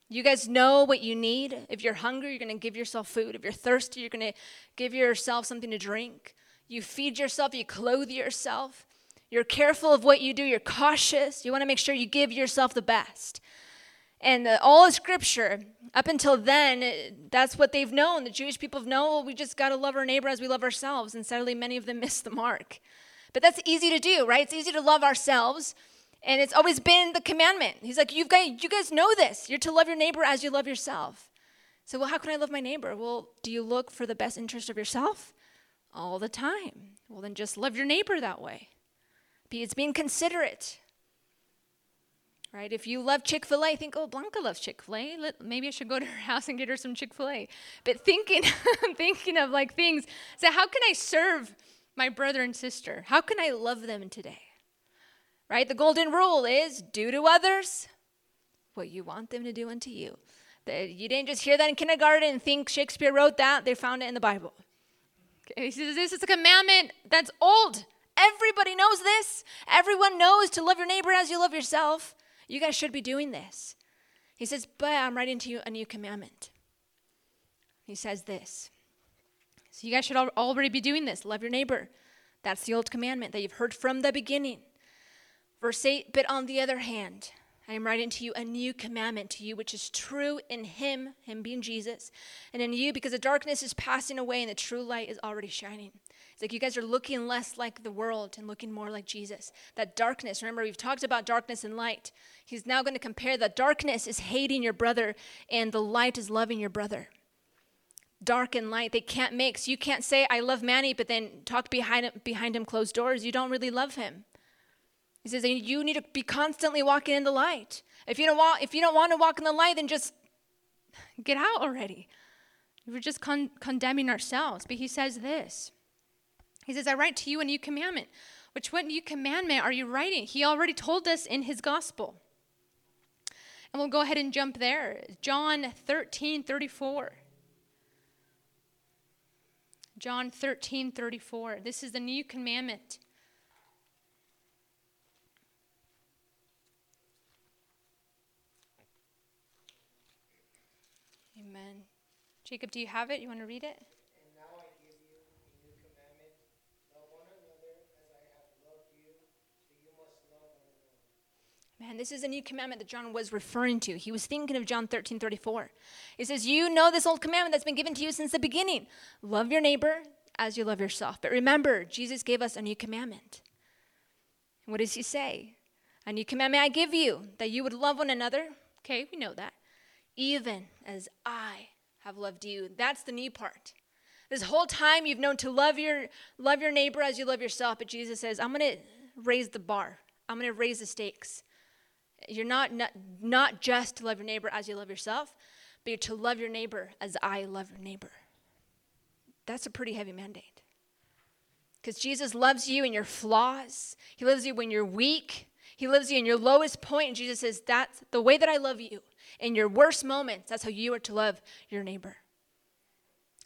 Speaker 1: You guys know what you need. If you're hungry, you're going to give yourself food. If you're thirsty, you're going to give yourself something to drink. You feed yourself, you clothe yourself. You're careful of what you do, you're cautious. You want to make sure you give yourself the best. And all of Scripture, up until then, that's what they've known. The Jewish people have known, well, we just got to love our neighbor as we love ourselves. And sadly, many of them [laughs] miss the mark. But that's easy to do, right? It's easy to love ourselves. And it's always been the commandment. He's like, you guys, you guys know this. You're to love your neighbor as you love yourself. So, well, how can I love my neighbor? Well, do you look for the best interest of yourself? All the time. Well, then just love your neighbor that way. It's being considerate. Right? If you love Chick fil A, think, oh, Blanca loves Chick fil A. Maybe I should go to her [laughs] house and get her some Chick fil A. But thinking, [laughs] thinking of like things, so how can I serve my brother and sister? How can I love them today? Right? The golden rule is do to others what you want them to do unto you. You didn't just hear that in kindergarten and think Shakespeare wrote that, they found it in the Bible. Okay, he says this is a commandment that's old. Everybody knows this. Everyone knows to love your neighbor as you love yourself. You guys should be doing this. He says, But I'm writing to you a new commandment. He says this so you guys should already be doing this. Love your neighbor. That's the old commandment that you've heard from the beginning. Verse 8, but on the other hand, I am writing to you a new commandment to you, which is true in him, him being Jesus, and in you, because the darkness is passing away and the true light is already shining. It's like you guys are looking less like the world and looking more like Jesus. That darkness, remember, we've talked about darkness and light. He's now going to compare that darkness is hating your brother and the light is loving your brother. Dark and light, they can't mix. You can't say, I love Manny, but then talk behind him, behind him closed doors. You don't really love him. He says, you need to be constantly walking in the light. If you don't want, if you don't want to walk in the light, then just get out already. We're just con- condemning ourselves. But he says this He says, I write to you a new commandment. Which what new commandment are you writing? He already told us in his gospel. And we'll go ahead and jump there. John 13 34. John 13 34. This is the new commandment. Amen. Jacob, do you have it? You want to read it?
Speaker 2: And now I give you a new commandment love one another as I have loved you, so you must love one another.
Speaker 1: Man, this is a new commandment that John was referring to. He was thinking of John 13 34. He says, You know this old commandment that's been given to you since the beginning love your neighbor as you love yourself. But remember, Jesus gave us a new commandment. what does he say? A new commandment I give you, that you would love one another. Okay, we know that. Even as I have loved you. That's the new part. This whole time you've known to love your love your neighbor as you love yourself, but Jesus says, "I'm going to raise the bar. I'm going to raise the stakes. You're not, not not just to love your neighbor as you love yourself, but you're to love your neighbor as I love your neighbor." That's a pretty heavy mandate. Because Jesus loves you in your flaws. He loves you when you're weak. He loves you in your lowest point. And Jesus says, That's the way that I love you. In your worst moments, that's how you are to love your neighbor.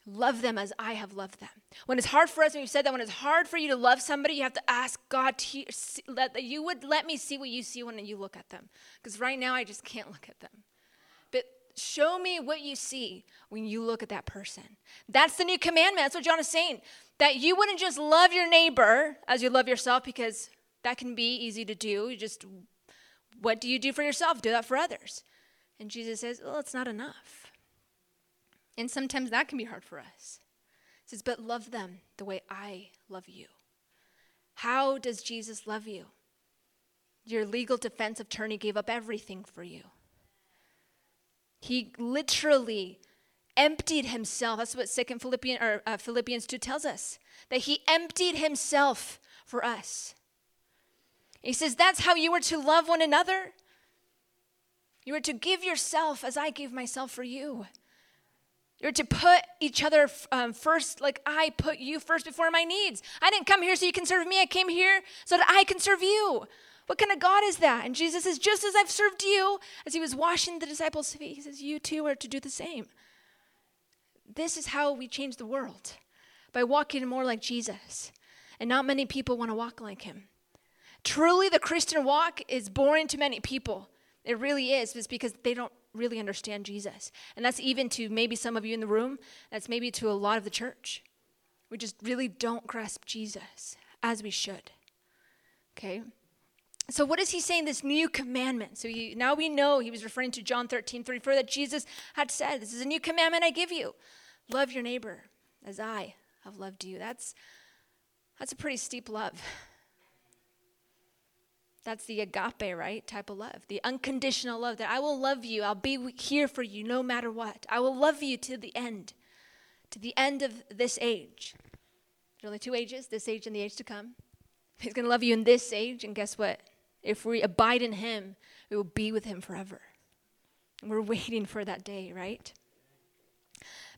Speaker 1: Love them as I have loved them. When it's hard for us, and we've said that when it's hard for you to love somebody, you have to ask God to let you would let me see what you see when you look at them. Because right now I just can't look at them. But show me what you see when you look at that person. That's the new commandment. That's what John is saying. That you wouldn't just love your neighbor as you love yourself, because that can be easy to do. You just, what do you do for yourself? Do that for others. And Jesus says, well, it's not enough. And sometimes that can be hard for us. He says, but love them the way I love you. How does Jesus love you? Your legal defense attorney gave up everything for you. He literally emptied himself. That's what Second Philippians or uh, Philippians two tells us. That he emptied himself for us. He says, That's how you are to love one another. You are to give yourself as I gave myself for you. You're to put each other um, first, like I put you first before my needs. I didn't come here so you can serve me. I came here so that I can serve you. What kind of God is that? And Jesus says, just as I've served you, as he was washing the disciples' feet, he says, you too are to do the same. This is how we change the world by walking more like Jesus. And not many people want to walk like him. Truly, the Christian walk is boring to many people. It really is. just because they don't really understand Jesus. And that's even to maybe some of you in the room, that's maybe to a lot of the church. We just really don't grasp Jesus as we should. Okay? So, what is he saying? This new commandment. So, he, now we know he was referring to John 13, 34, that Jesus had said, This is a new commandment I give you. Love your neighbor as I have loved you. That's, that's a pretty steep love. That's the agape, right? Type of love. The unconditional love that I will love you. I'll be here for you no matter what. I will love you to the end, to the end of this age. There's only two ages this age and the age to come. He's going to love you in this age, and guess what? If we abide in Him, we will be with Him forever. And we're waiting for that day, right?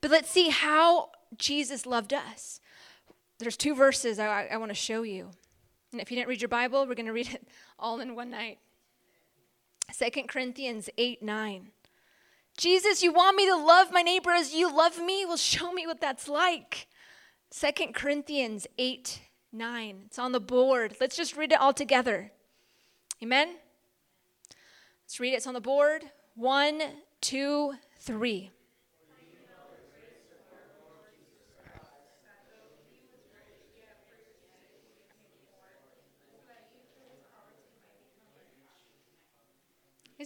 Speaker 1: But let's see how Jesus loved us. There's two verses I, I want to show you. And if you didn't read your Bible, we're going to read it [laughs] all in one night. Second Corinthians 8 9. Jesus, you want me to love my neighbor as you love me? Well, show me what that's like. Second Corinthians 8 9. It's on the board. Let's just read it all together. Amen? Let's read it. It's on the board. One, two, three.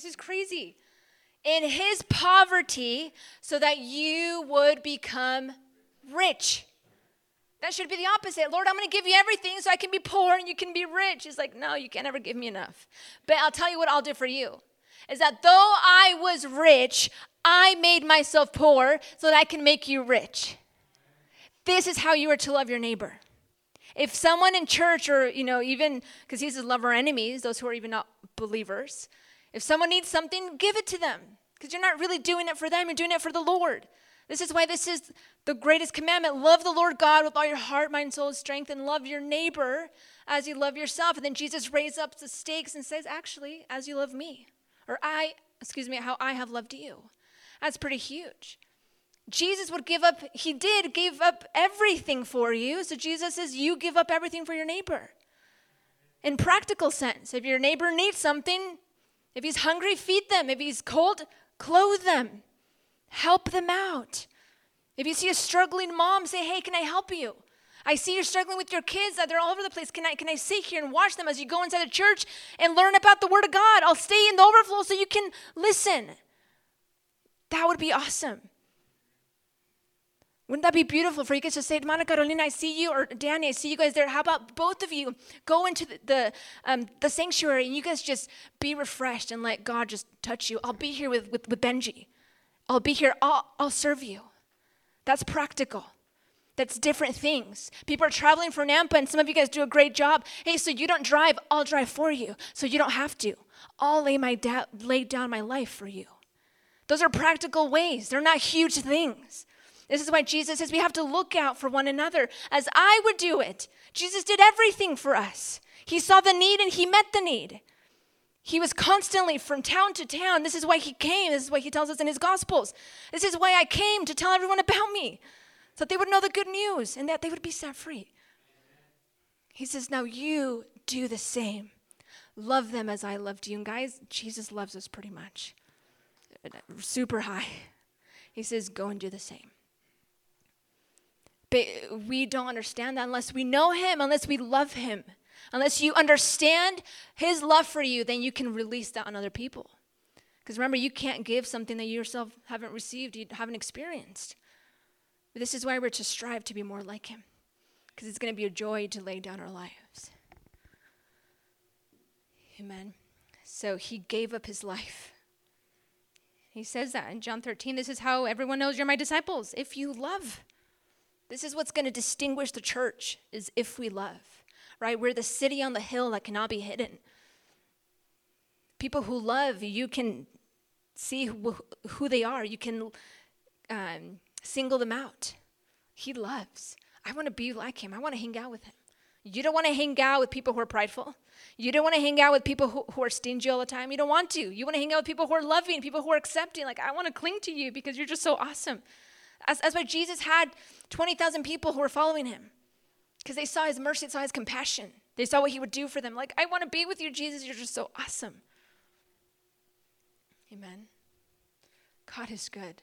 Speaker 1: This is crazy. In his poverty, so that you would become rich. That should be the opposite. Lord, I'm going to give you everything so I can be poor and you can be rich. He's like, no, you can't ever give me enough. But I'll tell you what I'll do for you is that though I was rich, I made myself poor so that I can make you rich. This is how you are to love your neighbor. If someone in church, or you know, even because he says love our enemies, those who are even not believers, if someone needs something, give it to them. Because you're not really doing it for them, you're doing it for the Lord. This is why this is the greatest commandment. Love the Lord God with all your heart, mind, soul, strength, and love your neighbor as you love yourself. And then Jesus raises up the stakes and says, actually, as you love me. Or I, excuse me, how I have loved you. That's pretty huge. Jesus would give up, he did give up everything for you. So Jesus says, you give up everything for your neighbor. In practical sense, if your neighbor needs something, if he's hungry, feed them. If he's cold, clothe them. Help them out. If you see a struggling mom, say, hey, can I help you? I see you're struggling with your kids, they're all over the place. Can I, can I sit here and watch them as you go inside the church and learn about the Word of God? I'll stay in the overflow so you can listen. That would be awesome. Wouldn't that be beautiful for you guys to say, Mana Carolina, I see you, or Danny, I see you guys there. How about both of you go into the the, um, the sanctuary and you guys just be refreshed and let God just touch you? I'll be here with, with, with Benji. I'll be here. I'll, I'll serve you. That's practical. That's different things. People are traveling from Nampa, and some of you guys do a great job. Hey, so you don't drive, I'll drive for you, so you don't have to. I'll lay my da- lay down my life for you. Those are practical ways. They're not huge things. This is why Jesus says we have to look out for one another as I would do it. Jesus did everything for us. He saw the need and he met the need. He was constantly from town to town. This is why he came. This is what he tells us in his gospels. This is why I came to tell everyone about me, so that they would know the good news and that they would be set free. He says, Now you do the same. Love them as I loved you. And guys, Jesus loves us pretty much. Super high. He says, Go and do the same. But we don't understand that unless we know Him, unless we love Him. Unless you understand His love for you, then you can release that on other people. Because remember, you can't give something that you yourself haven't received, you haven't experienced. But this is why we're to strive to be more like Him. Because it's going to be a joy to lay down our lives. Amen. So He gave up His life. He says that in John 13. This is how everyone knows you're my disciples if you love. This is what's going to distinguish the church is if we love, right? We're the city on the hill that cannot be hidden. People who love, you can see who, who they are. You can um, single them out. He loves. I want to be like him. I want to hang out with him. You don't want to hang out with people who are prideful. You don't want to hang out with people who, who are stingy all the time. You don't want to. You want to hang out with people who are loving, people who are accepting. Like, I want to cling to you because you're just so awesome. As, as why Jesus had 20,000 people who were following him because they saw his mercy, they saw his compassion. They saw what he would do for them. Like, I want to be with you, Jesus. You're just so awesome. Amen. God is good.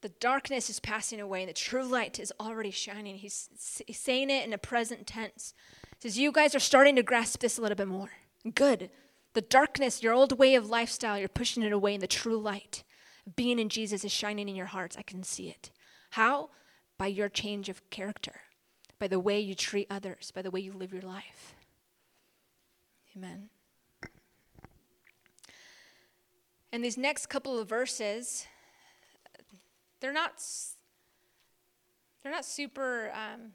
Speaker 1: The darkness is passing away and the true light is already shining. He's, he's saying it in a present tense. He says, You guys are starting to grasp this a little bit more. Good. The darkness, your old way of lifestyle, you're pushing it away in the true light being in Jesus is shining in your hearts. I can see it. How? By your change of character, by the way you treat others, by the way you live your life. Amen. And these next couple of verses, they're not they're not super um,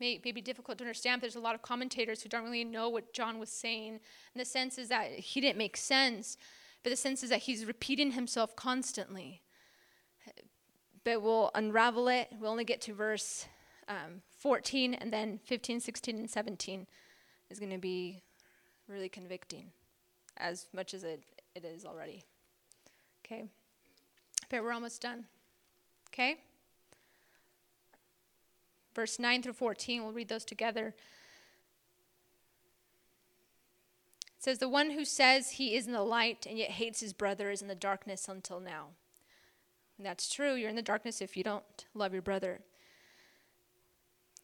Speaker 1: maybe difficult to understand. There's a lot of commentators who don't really know what John was saying. And the sense is that he didn't make sense but the sense is that he's repeating himself constantly. But we'll unravel it. We'll only get to verse um, 14, and then 15, 16, and 17 is going to be really convicting, as much as it, it is already. Okay? But we're almost done. Okay? Verse 9 through 14, we'll read those together. It says, The one who says he is in the light and yet hates his brother is in the darkness until now. And that's true. You're in the darkness if you don't love your brother.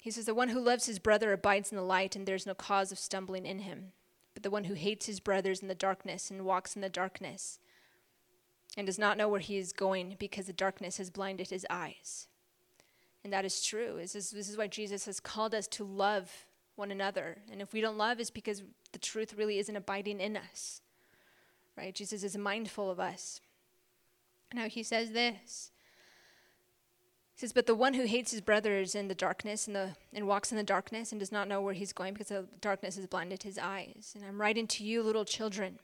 Speaker 1: He says, The one who loves his brother abides in the light, and there's no cause of stumbling in him. But the one who hates his brother is in the darkness and walks in the darkness and does not know where he is going because the darkness has blinded his eyes. And that is true. This is, this is why Jesus has called us to love one another. And if we don't love, it's because the truth really isn't abiding in us. Right? Jesus is mindful of us. Now he says this. He says, But the one who hates his brother is in the darkness and, the, and walks in the darkness and does not know where he's going because the darkness has blinded his eyes. And I'm writing to you, little children,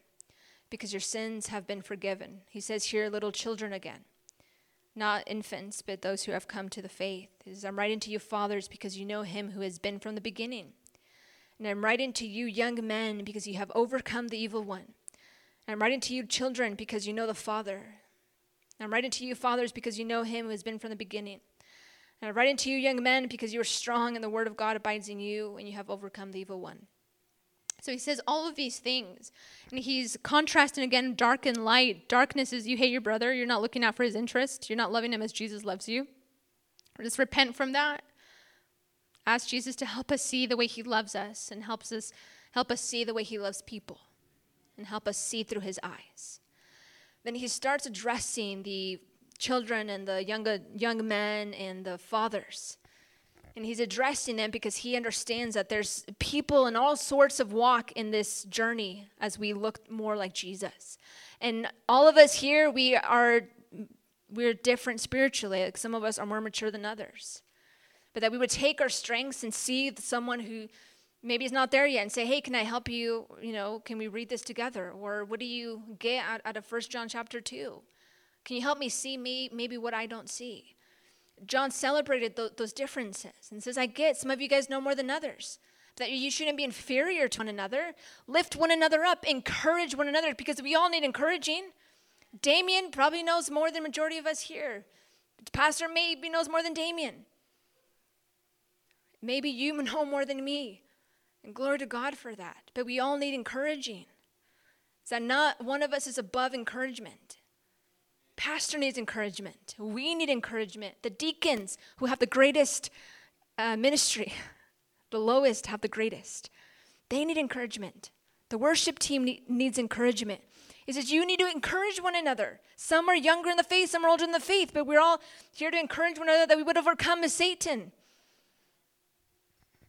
Speaker 1: because your sins have been forgiven. He says here, little children again not infants, but those who have come to the faith. He Says, I'm writing to you, fathers, because you know him who has been from the beginning. And I'm writing to you, young men, because you have overcome the evil one. And I'm writing to you, children, because you know the Father. And I'm writing to you, fathers, because you know him who has been from the beginning. And I'm writing to you, young men, because you are strong and the word of God abides in you, and you have overcome the evil one. So he says all of these things. And he's contrasting again dark and light. Darkness is you hate your brother, you're not looking out for his interest, you're not loving him as Jesus loves you. Just repent from that. Ask Jesus to help us see the way he loves us and helps us help us see the way he loves people and help us see through his eyes. Then he starts addressing the children and the young, young men and the fathers. And he's addressing them because he understands that there's people in all sorts of walk in this journey as we look more like Jesus. And all of us here, we are we're different spiritually. Like some of us are more mature than others. But that we would take our strengths and see someone who maybe is not there yet and say, hey, can I help you? You know, can we read this together? Or what do you get out, out of First John chapter 2? Can you help me see me maybe what I don't see? John celebrated th- those differences and says, I get some of you guys know more than others. That you shouldn't be inferior to one another. Lift one another up, encourage one another because we all need encouraging. Damien probably knows more than majority of us here. Pastor maybe knows more than Damien. Maybe you [laughs] know more than me. And glory to God for that. But we all need encouraging. Is that not one of us is above encouragement? Pastor needs encouragement. We need encouragement. The deacons who have the greatest uh, ministry, [laughs] the lowest have the greatest. They need encouragement. The worship team need, needs encouragement. He says, You need to encourage one another. Some are younger in the faith, some are older in the faith, but we're all here to encourage one another that we would overcome Satan.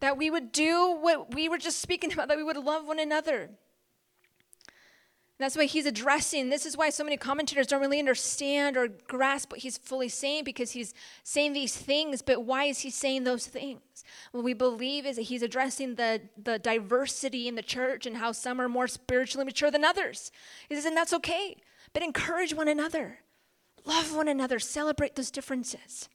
Speaker 1: That we would do what we were just speaking about, that we would love one another. That's why he's addressing. This is why so many commentators don't really understand or grasp what he's fully saying because he's saying these things, but why is he saying those things? What we believe is that he's addressing the, the diversity in the church and how some are more spiritually mature than others. He says, and that's okay, but encourage one another, love one another, celebrate those differences.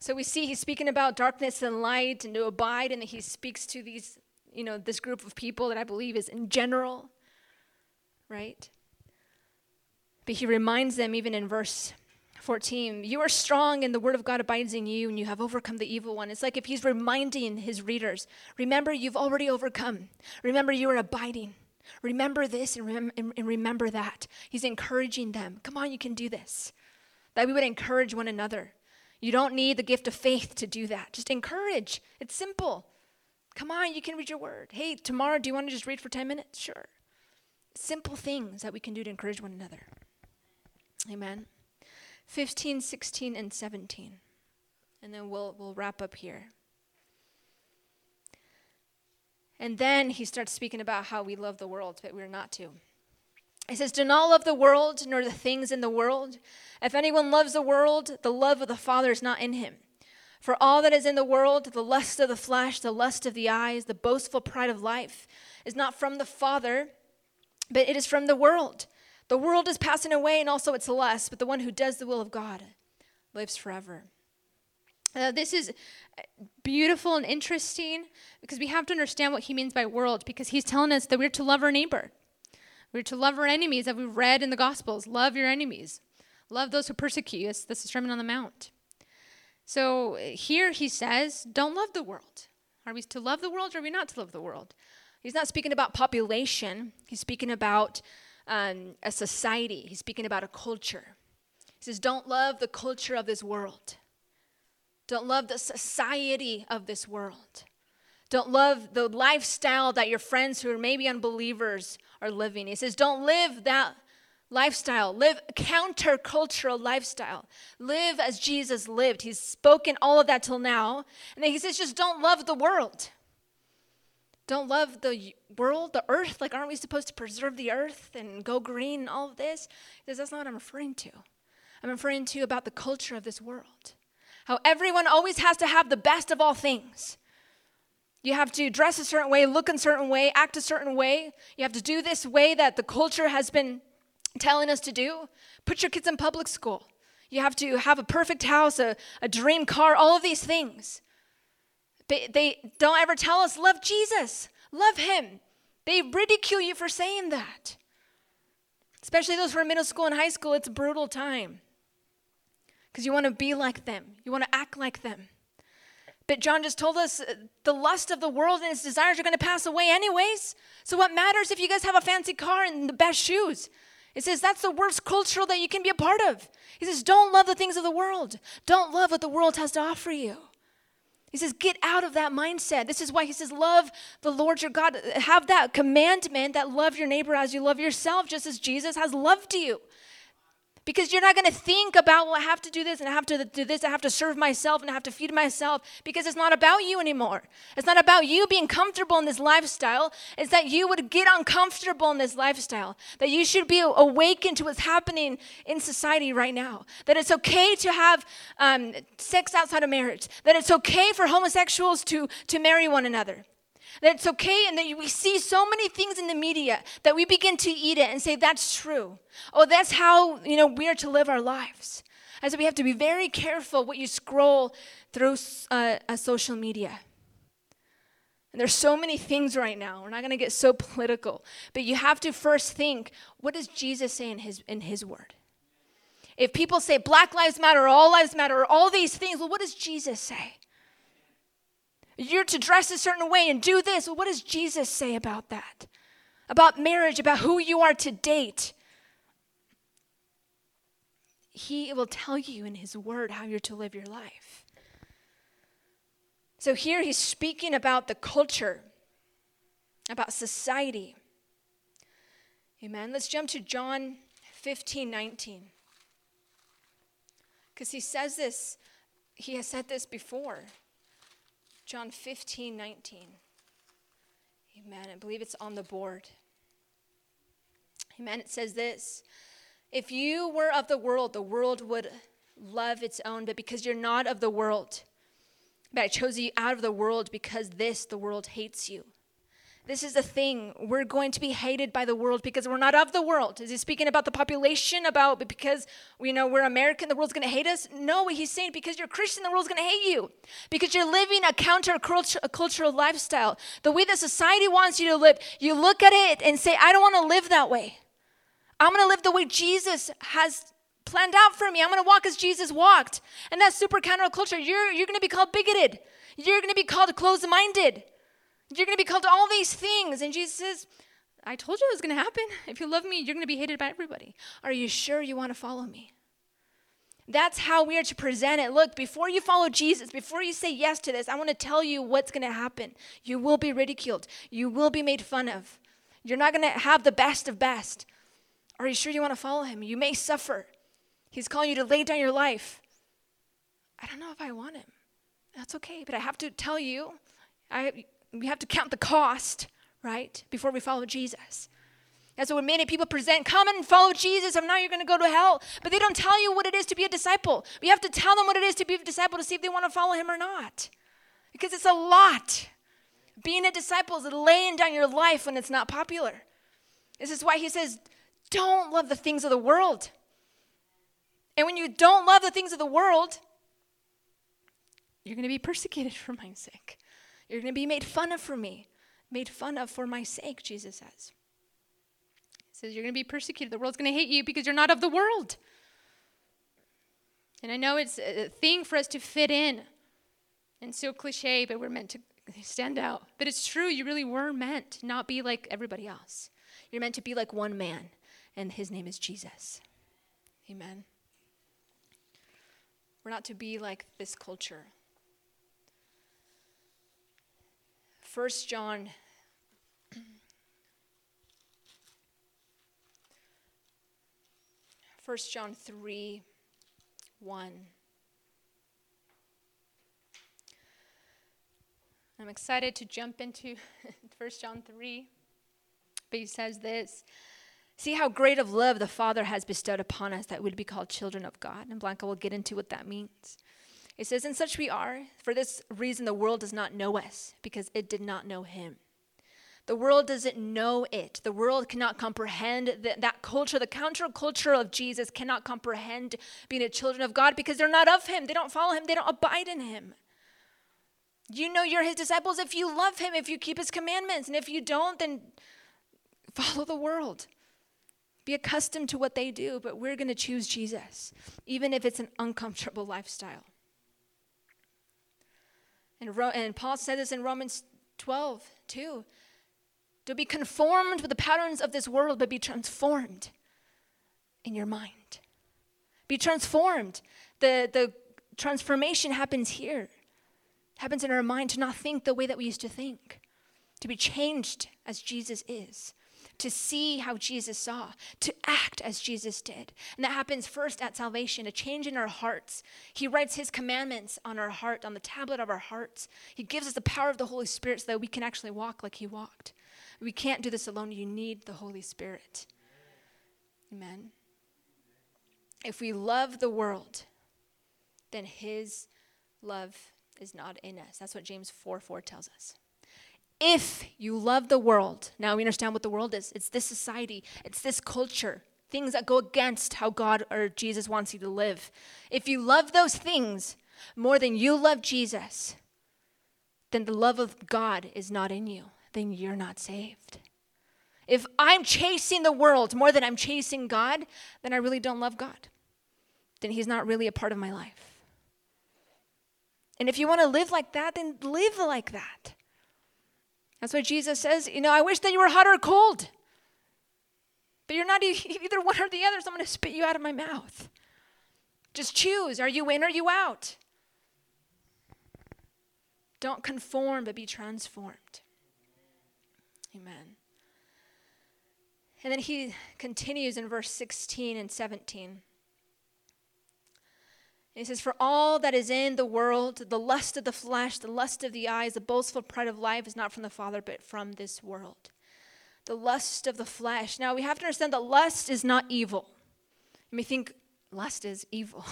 Speaker 1: So we see he's speaking about darkness and light and to abide, and he speaks to these, you know, this group of people that I believe is in general right? But he reminds them, even in verse 14, you are strong and the word of God abides in you and you have overcome the evil one. It's like if he's reminding his readers, remember, you've already overcome. Remember, you are abiding. Remember this and, rem- and remember that. He's encouraging them. Come on, you can do this. That we would encourage one another. You don't need the gift of faith to do that. Just encourage. It's simple. Come on, you can read your word. Hey, tomorrow, do you want to just read for 10 minutes? Sure simple things that we can do to encourage one another. Amen. 15, 16, and 17. And then we'll, we'll wrap up here. And then he starts speaking about how we love the world, but we're not to. He says, Do not love the world, nor the things in the world. If anyone loves the world, the love of the Father is not in him. For all that is in the world, the lust of the flesh, the lust of the eyes, the boastful pride of life, is not from the Father but it is from the world. The world is passing away and also its lust, but the one who does the will of God lives forever. Uh, this is beautiful and interesting because we have to understand what he means by world because he's telling us that we're to love our neighbor. We're to love our enemies that we've read in the Gospels. Love your enemies. Love those who persecute us. This is Sermon on the Mount. So here he says, don't love the world. Are we to love the world or are we not to love the world? He's not speaking about population, he's speaking about um, a society, he's speaking about a culture. He says, Don't love the culture of this world. Don't love the society of this world. Don't love the lifestyle that your friends who are maybe unbelievers are living. He says, Don't live that lifestyle, live countercultural lifestyle, live as Jesus lived. He's spoken all of that till now. And then he says, just don't love the world. Don't love the world, the earth. Like, aren't we supposed to preserve the earth and go green and all of this? He says, that's not what I'm referring to. I'm referring to about the culture of this world. How everyone always has to have the best of all things. You have to dress a certain way, look a certain way, act a certain way. You have to do this way that the culture has been telling us to do. Put your kids in public school. You have to have a perfect house, a, a dream car, all of these things. But they don't ever tell us, love Jesus, love Him. They ridicule you for saying that. Especially those who are middle school and high school, it's a brutal time. Because you want to be like them, you want to act like them. But John just told us uh, the lust of the world and its desires are going to pass away, anyways. So, what matters if you guys have a fancy car and the best shoes? It says that's the worst cultural that you can be a part of. He says, don't love the things of the world. Don't love what the world has to offer you. He says, get out of that mindset. This is why he says, love the Lord your God. Have that commandment that love your neighbor as you love yourself, just as Jesus has loved you. Because you're not going to think about, well, I have to do this and I have to do this, I have to serve myself and I have to feed myself because it's not about you anymore. It's not about you being comfortable in this lifestyle. It's that you would get uncomfortable in this lifestyle. That you should be awakened to what's happening in society right now. That it's okay to have um, sex outside of marriage. That it's okay for homosexuals to, to marry one another that it's okay and that we see so many things in the media that we begin to eat it and say that's true. Oh that's how you know we are to live our lives. And so we have to be very careful what you scroll through uh, uh, social media. And there's so many things right now. We're not going to get so political. But you have to first think what does jesus say in his in his word? If people say black lives matter or all lives matter or all these things well what does jesus say you're to dress a certain way and do this. Well, what does Jesus say about that? About marriage, about who you are to date. He will tell you in His Word how you're to live your life. So here he's speaking about the culture, about society. Amen. Let's jump to John 15 19. Because he says this, he has said this before. John 15, 19. Amen. I believe it's on the board. Amen. It says this If you were of the world, the world would love its own, but because you're not of the world, but I chose you out of the world because this, the world hates you. This is the thing. We're going to be hated by the world because we're not of the world. Is he speaking about the population, about because you know we're American, the world's going to hate us? No, he's saying because you're Christian, the world's going to hate you. Because you're living a counter-cultural lifestyle. The way that society wants you to live, you look at it and say, I don't want to live that way. I'm going to live the way Jesus has planned out for me. I'm going to walk as Jesus walked. And that's super counterculture. You're, you're going to be called bigoted. You're going to be called closed-minded. You're going to be called to all these things. And Jesus says, I told you it was going to happen. If you love me, you're going to be hated by everybody. Are you sure you want to follow me? That's how we are to present it. Look, before you follow Jesus, before you say yes to this, I want to tell you what's going to happen. You will be ridiculed, you will be made fun of. You're not going to have the best of best. Are you sure you want to follow him? You may suffer. He's calling you to lay down your life. I don't know if I want him. That's okay, but I have to tell you, I we have to count the cost, right, before we follow Jesus. That's when many people present, come and follow Jesus, and now you're going to go to hell. But they don't tell you what it is to be a disciple. We have to tell them what it is to be a disciple to see if they want to follow him or not. Because it's a lot. Being a disciple is laying down your life when it's not popular. This is why he says, don't love the things of the world. And when you don't love the things of the world, you're going to be persecuted [laughs] for my sake. You're going to be made fun of for me, made fun of for my sake, Jesus says. He says, You're going to be persecuted. The world's going to hate you because you're not of the world. And I know it's a thing for us to fit in and so cliche, but we're meant to stand out. But it's true, you really were meant to not be like everybody else. You're meant to be like one man, and his name is Jesus. Amen. We're not to be like this culture. 1 1 John 3 1. I'm excited to jump into [laughs] 1 John 3. But he says this See how great of love the Father has bestowed upon us that we would be called children of God. And Blanca will get into what that means. It says, And such we are. For this reason, the world does not know us, because it did not know him. The world doesn't know it. The world cannot comprehend that, that culture. The counterculture of Jesus cannot comprehend being a children of God because they're not of him. They don't follow him. They don't abide in him. You know you're his disciples if you love him, if you keep his commandments. And if you don't, then follow the world. Be accustomed to what they do, but we're going to choose Jesus, even if it's an uncomfortable lifestyle. And, and Paul said this in Romans 12, too. Don't be conformed with the patterns of this world, but be transformed in your mind. Be transformed. The, the transformation happens here, happens in our mind to not think the way that we used to think, to be changed as Jesus is to see how Jesus saw, to act as Jesus did. And that happens first at salvation, a change in our hearts. He writes his commandments on our heart, on the tablet of our hearts. He gives us the power of the Holy Spirit so that we can actually walk like he walked. We can't do this alone. You need the Holy Spirit. Amen. If we love the world, then his love is not in us. That's what James 4 4 tells us if you love the world, now we understand what the world is it's this society, it's this culture, things that go against how God or Jesus wants you to live. If you love those things more than you love Jesus, then the love of God is not in you, then you're not saved. If I'm chasing the world more than I'm chasing God, then I really don't love God. Then He's not really a part of my life. And if you want to live like that, then live like that. That's why Jesus says, you know, I wish that you were hot or cold. But you're not [laughs] either one or the other, so I'm going to spit you out of my mouth. Just choose. Are you in or are you out? Don't conform, but be transformed. Amen. And then he continues in verse 16 and 17. He says, For all that is in the world, the lust of the flesh, the lust of the eyes, the boastful pride of life is not from the Father, but from this world. The lust of the flesh. Now, we have to understand that lust is not evil. You may think lust is evil.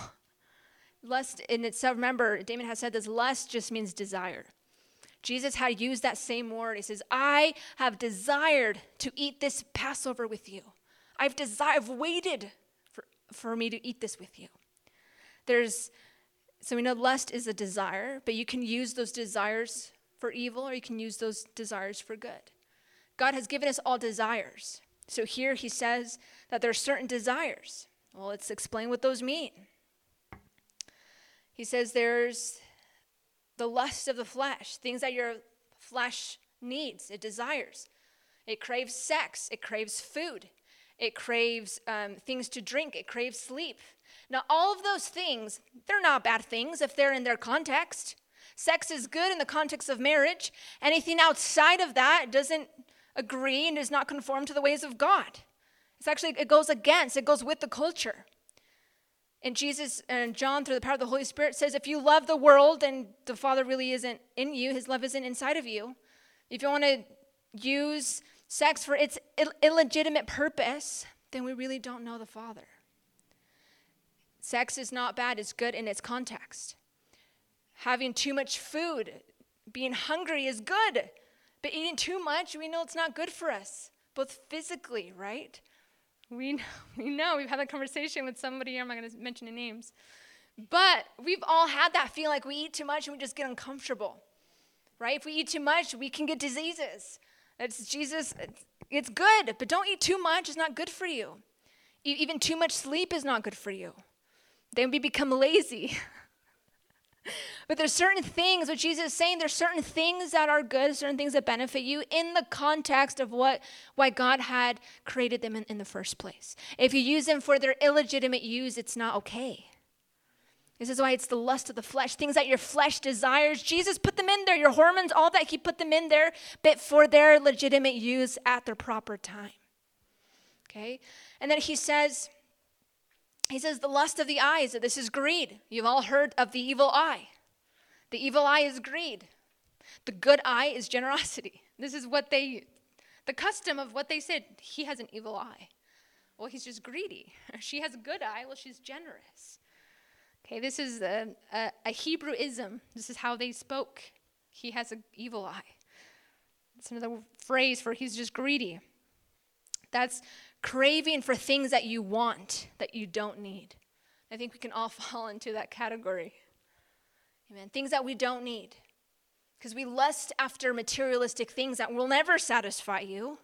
Speaker 1: [laughs] lust in itself, remember, Damon has said this lust just means desire. Jesus had used that same word. He says, I have desired to eat this Passover with you. I've desired, I've waited for, for me to eat this with you. There's, so we know lust is a desire, but you can use those desires for evil or you can use those desires for good. God has given us all desires. So here he says that there are certain desires. Well, let's explain what those mean. He says there's the lust of the flesh, things that your flesh needs, it desires. It craves sex, it craves food, it craves um, things to drink, it craves sleep, now, all of those things, they're not bad things if they're in their context. Sex is good in the context of marriage. Anything outside of that doesn't agree and does not conform to the ways of God. It's actually, it goes against, it goes with the culture. And Jesus and John, through the power of the Holy Spirit, says if you love the world and the Father really isn't in you, his love isn't inside of you, if you want to use sex for its Ill- illegitimate purpose, then we really don't know the Father. Sex is not bad, it's good in its context. Having too much food, being hungry is good, but eating too much, we know it's not good for us, both physically, right? We know, [laughs] we know. We've had a conversation with somebody, I'm not going to mention any names. But we've all had that feeling like we eat too much and we just get uncomfortable, right? If we eat too much, we can get diseases. It's Jesus, it's good, but don't eat too much. It's not good for you. Even too much sleep is not good for you then we become lazy. [laughs] but there's certain things, what Jesus is saying, there's certain things that are good, certain things that benefit you in the context of what why God had created them in, in the first place. If you use them for their illegitimate use, it's not okay. This is why it's the lust of the flesh, things that your flesh desires. Jesus put them in there, your hormones, all that, He put them in there, but for their legitimate use at their proper time. Okay? And then He says, he says, the lust of the eyes, this is greed. You've all heard of the evil eye. The evil eye is greed. The good eye is generosity. [laughs] This is what they, the custom of what they said. He has an evil eye. Well, he's just greedy. [laughs] She has a good eye. Well, she's generous. Okay, this is a, a, a Hebrewism. This is how they spoke. He has an evil eye. It's another phrase for he's just greedy. That's craving for things that you want that you don't need. I think we can all [laughs] fall into that category. Amen. Things that we don't need. Because we lust after materialistic things that will never satisfy you.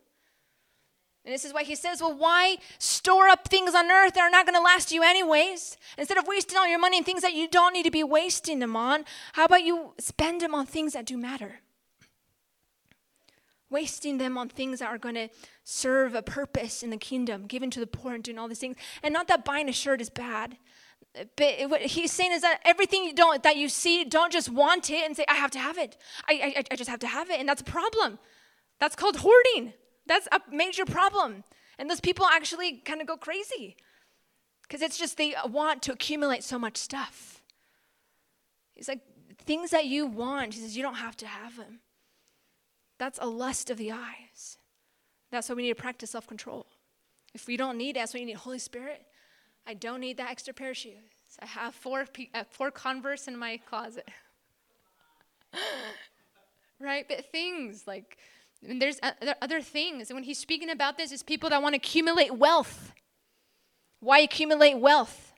Speaker 1: And this is why he says, Well, why store up things on earth that are not going to last you anyways? Instead of wasting all your money on things that you don't need to be wasting them on, how about you spend them on things that do matter? Wasting them on things that are going to serve a purpose in the kingdom, given to the poor and doing all these things. And not that buying a shirt is bad. But what he's saying is that everything you don't that you see, don't just want it and say, I have to have it. I, I, I just have to have it. And that's a problem. That's called hoarding. That's a major problem. And those people actually kind of go crazy because it's just they want to accumulate so much stuff. He's like, things that you want, he says, you don't have to have them. That's a lust of the eyes. That's why we need to practice self control. If we don't need it, that's why you need Holy Spirit. I don't need that extra pair of shoes. I have four, uh, four Converse in my closet. [laughs] right? But things like, and there's other things. And when he's speaking about this, it's people that want to accumulate wealth. Why accumulate wealth?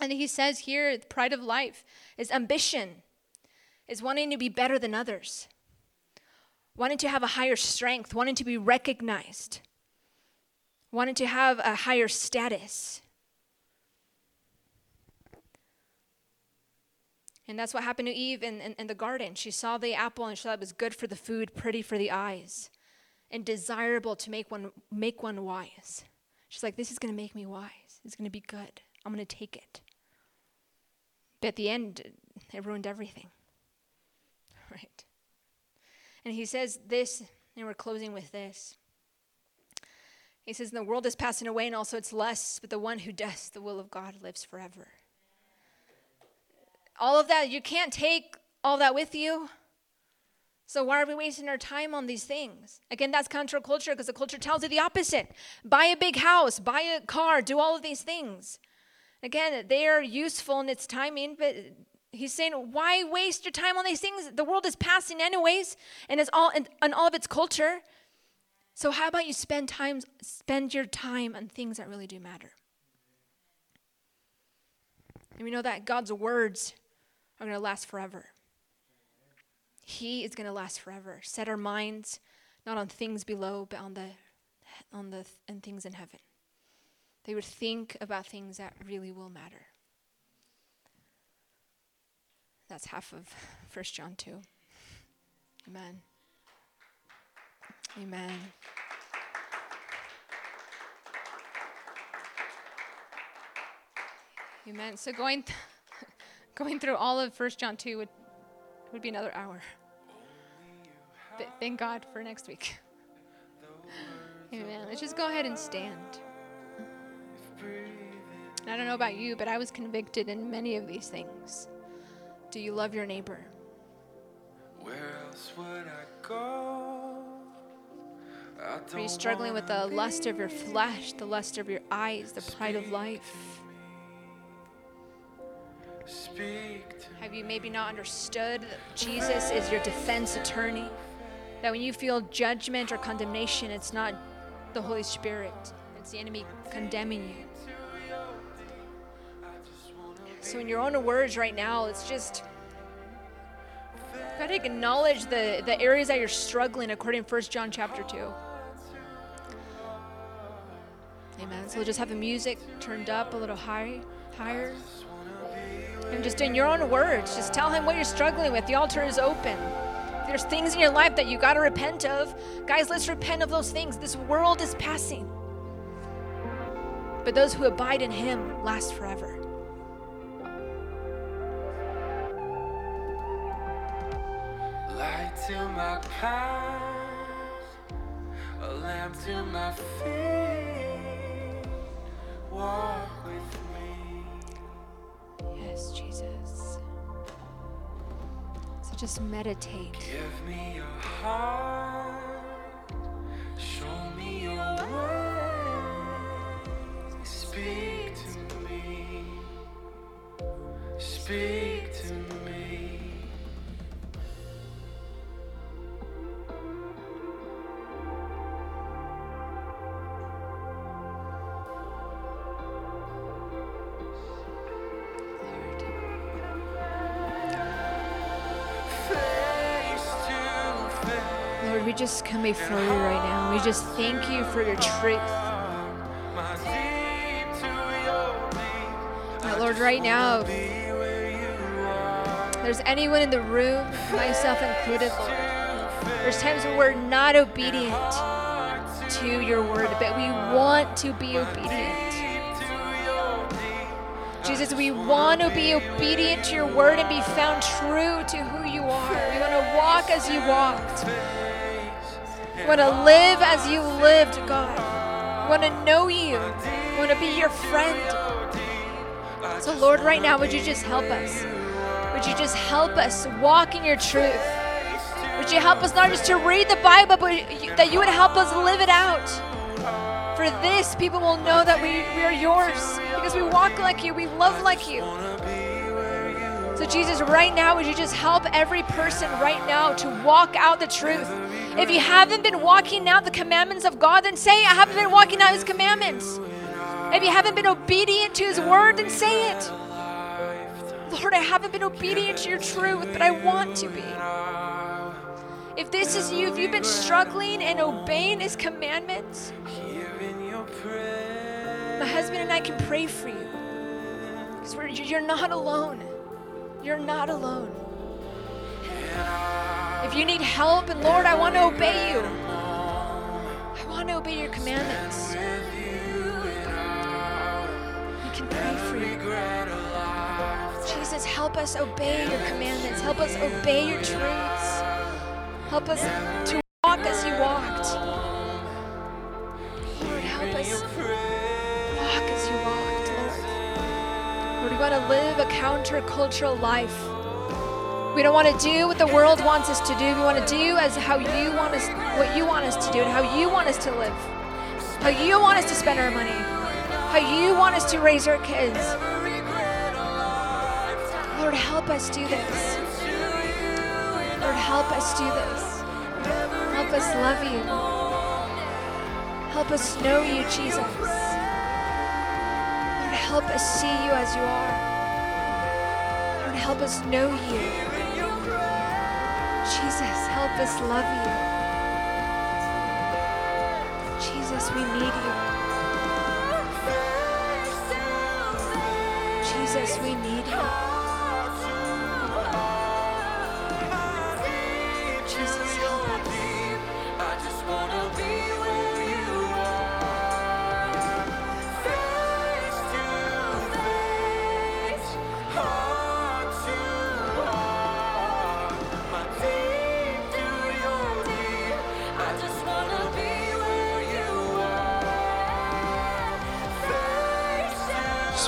Speaker 1: And he says here, the pride of life is ambition, is wanting to be better than others, wanting to have a higher strength, wanting to be recognized, wanting to have a higher status. And that's what happened to Eve in, in, in, the garden. She saw the apple and she thought it was good for the food, pretty for the eyes, and desirable to make one, make one wise. She's like, This is going to make me wise. It's going to be good. I'm going to take it. But at the end, it ruined everything. And he says this, and we're closing with this. He says, The world is passing away, and also its lusts, but the one who does the will of God lives forever all of that, you can't take all that with you. So why are we wasting our time on these things? Again, that's counterculture because the culture tells you the opposite. Buy a big house, buy a car, do all of these things. Again, they are useful in its timing, but he's saying, why waste your time on these things? The world is passing anyways, and it's all and all of its culture. So how about you spend time spend your time on things that really do matter? And we know that God's words are going to last forever. He is going to last forever. Set our minds not on things below, but on the on the and things in heaven. They would think about things that really will matter. That's half of [laughs] 1 John 2. Amen. Amen. Amen. So going th- [laughs] Going through all of 1 John 2 would, would be another hour. But thank God for next week. [laughs] Amen. Let's just go ahead and stand. I don't know about you, but I was convicted in many of these things. Do you love your neighbor? Where else would I go? I Are you struggling with the lust of your flesh, the lust of your eyes, the pride of life? Have you maybe not understood that Jesus is your defense attorney? That when you feel judgment or condemnation, it's not the Holy Spirit, it's the enemy condemning you. So, in your own words right now, it's just gotta acknowledge the, the areas that you're struggling according to 1 John chapter 2. Amen. So we'll just have the music turned up a little high, higher. And just in your own words, just tell him what you're struggling with. The altar is open. There's things in your life that you got to repent of, guys, let's repent of those things. This world is passing. But those who abide in him last forever. Light to my path, a lamp to my feet.
Speaker 3: walk with me.
Speaker 1: Yes, Jesus. So just meditate.
Speaker 3: Give me your heart. Show me your way. Speak to me. Speak to me.
Speaker 1: Just come before you right now. We just thank you for your truth. That, Lord, right now, there's anyone in the room, myself included, Lord. There's times when we're not obedient to your word, but we want to be obedient. Jesus, we want to be obedient to your word and be found true to who you are. We want to walk as you walked. Want to live as you lived, God. Want to know you. Want to be your friend. So, Lord, right now, would you just help us? Would you just help us walk in your truth? Would you help us not just to read the Bible, but you- that you would help us live it out? For this, people will know that we, we are yours because we walk like you, we love like you. So, Jesus, right now, would you just help every person right now to walk out the truth? If you haven't been walking out the commandments of God, then say, I haven't been walking out his commandments. If you haven't been obedient to his word, then say it. Lord, I haven't been obedient to your truth, but I want to be. If this is you, if you've been struggling and obeying his commandments, my husband and I can pray for you. Because you're not alone. You're not alone. If you need help, and Lord, I want to obey you. I want to obey your commandments. We can pray for you. Jesus, help us obey your commandments. Help us obey your truths. Help us to walk as you walked. Lord, help us want to live a countercultural life. We don't want to do what the world wants us to do. We want to do as how you want us, what you want us to do, and how you want us to live, how you want us to spend our money, how you want us to raise our kids. Lord, help us do this. Lord, help us do this. Help us love you. Help us know you, Jesus. Help us see you as you are. Lord, help us know you. Jesus, help us love you. Jesus, we need you. Jesus, we need you.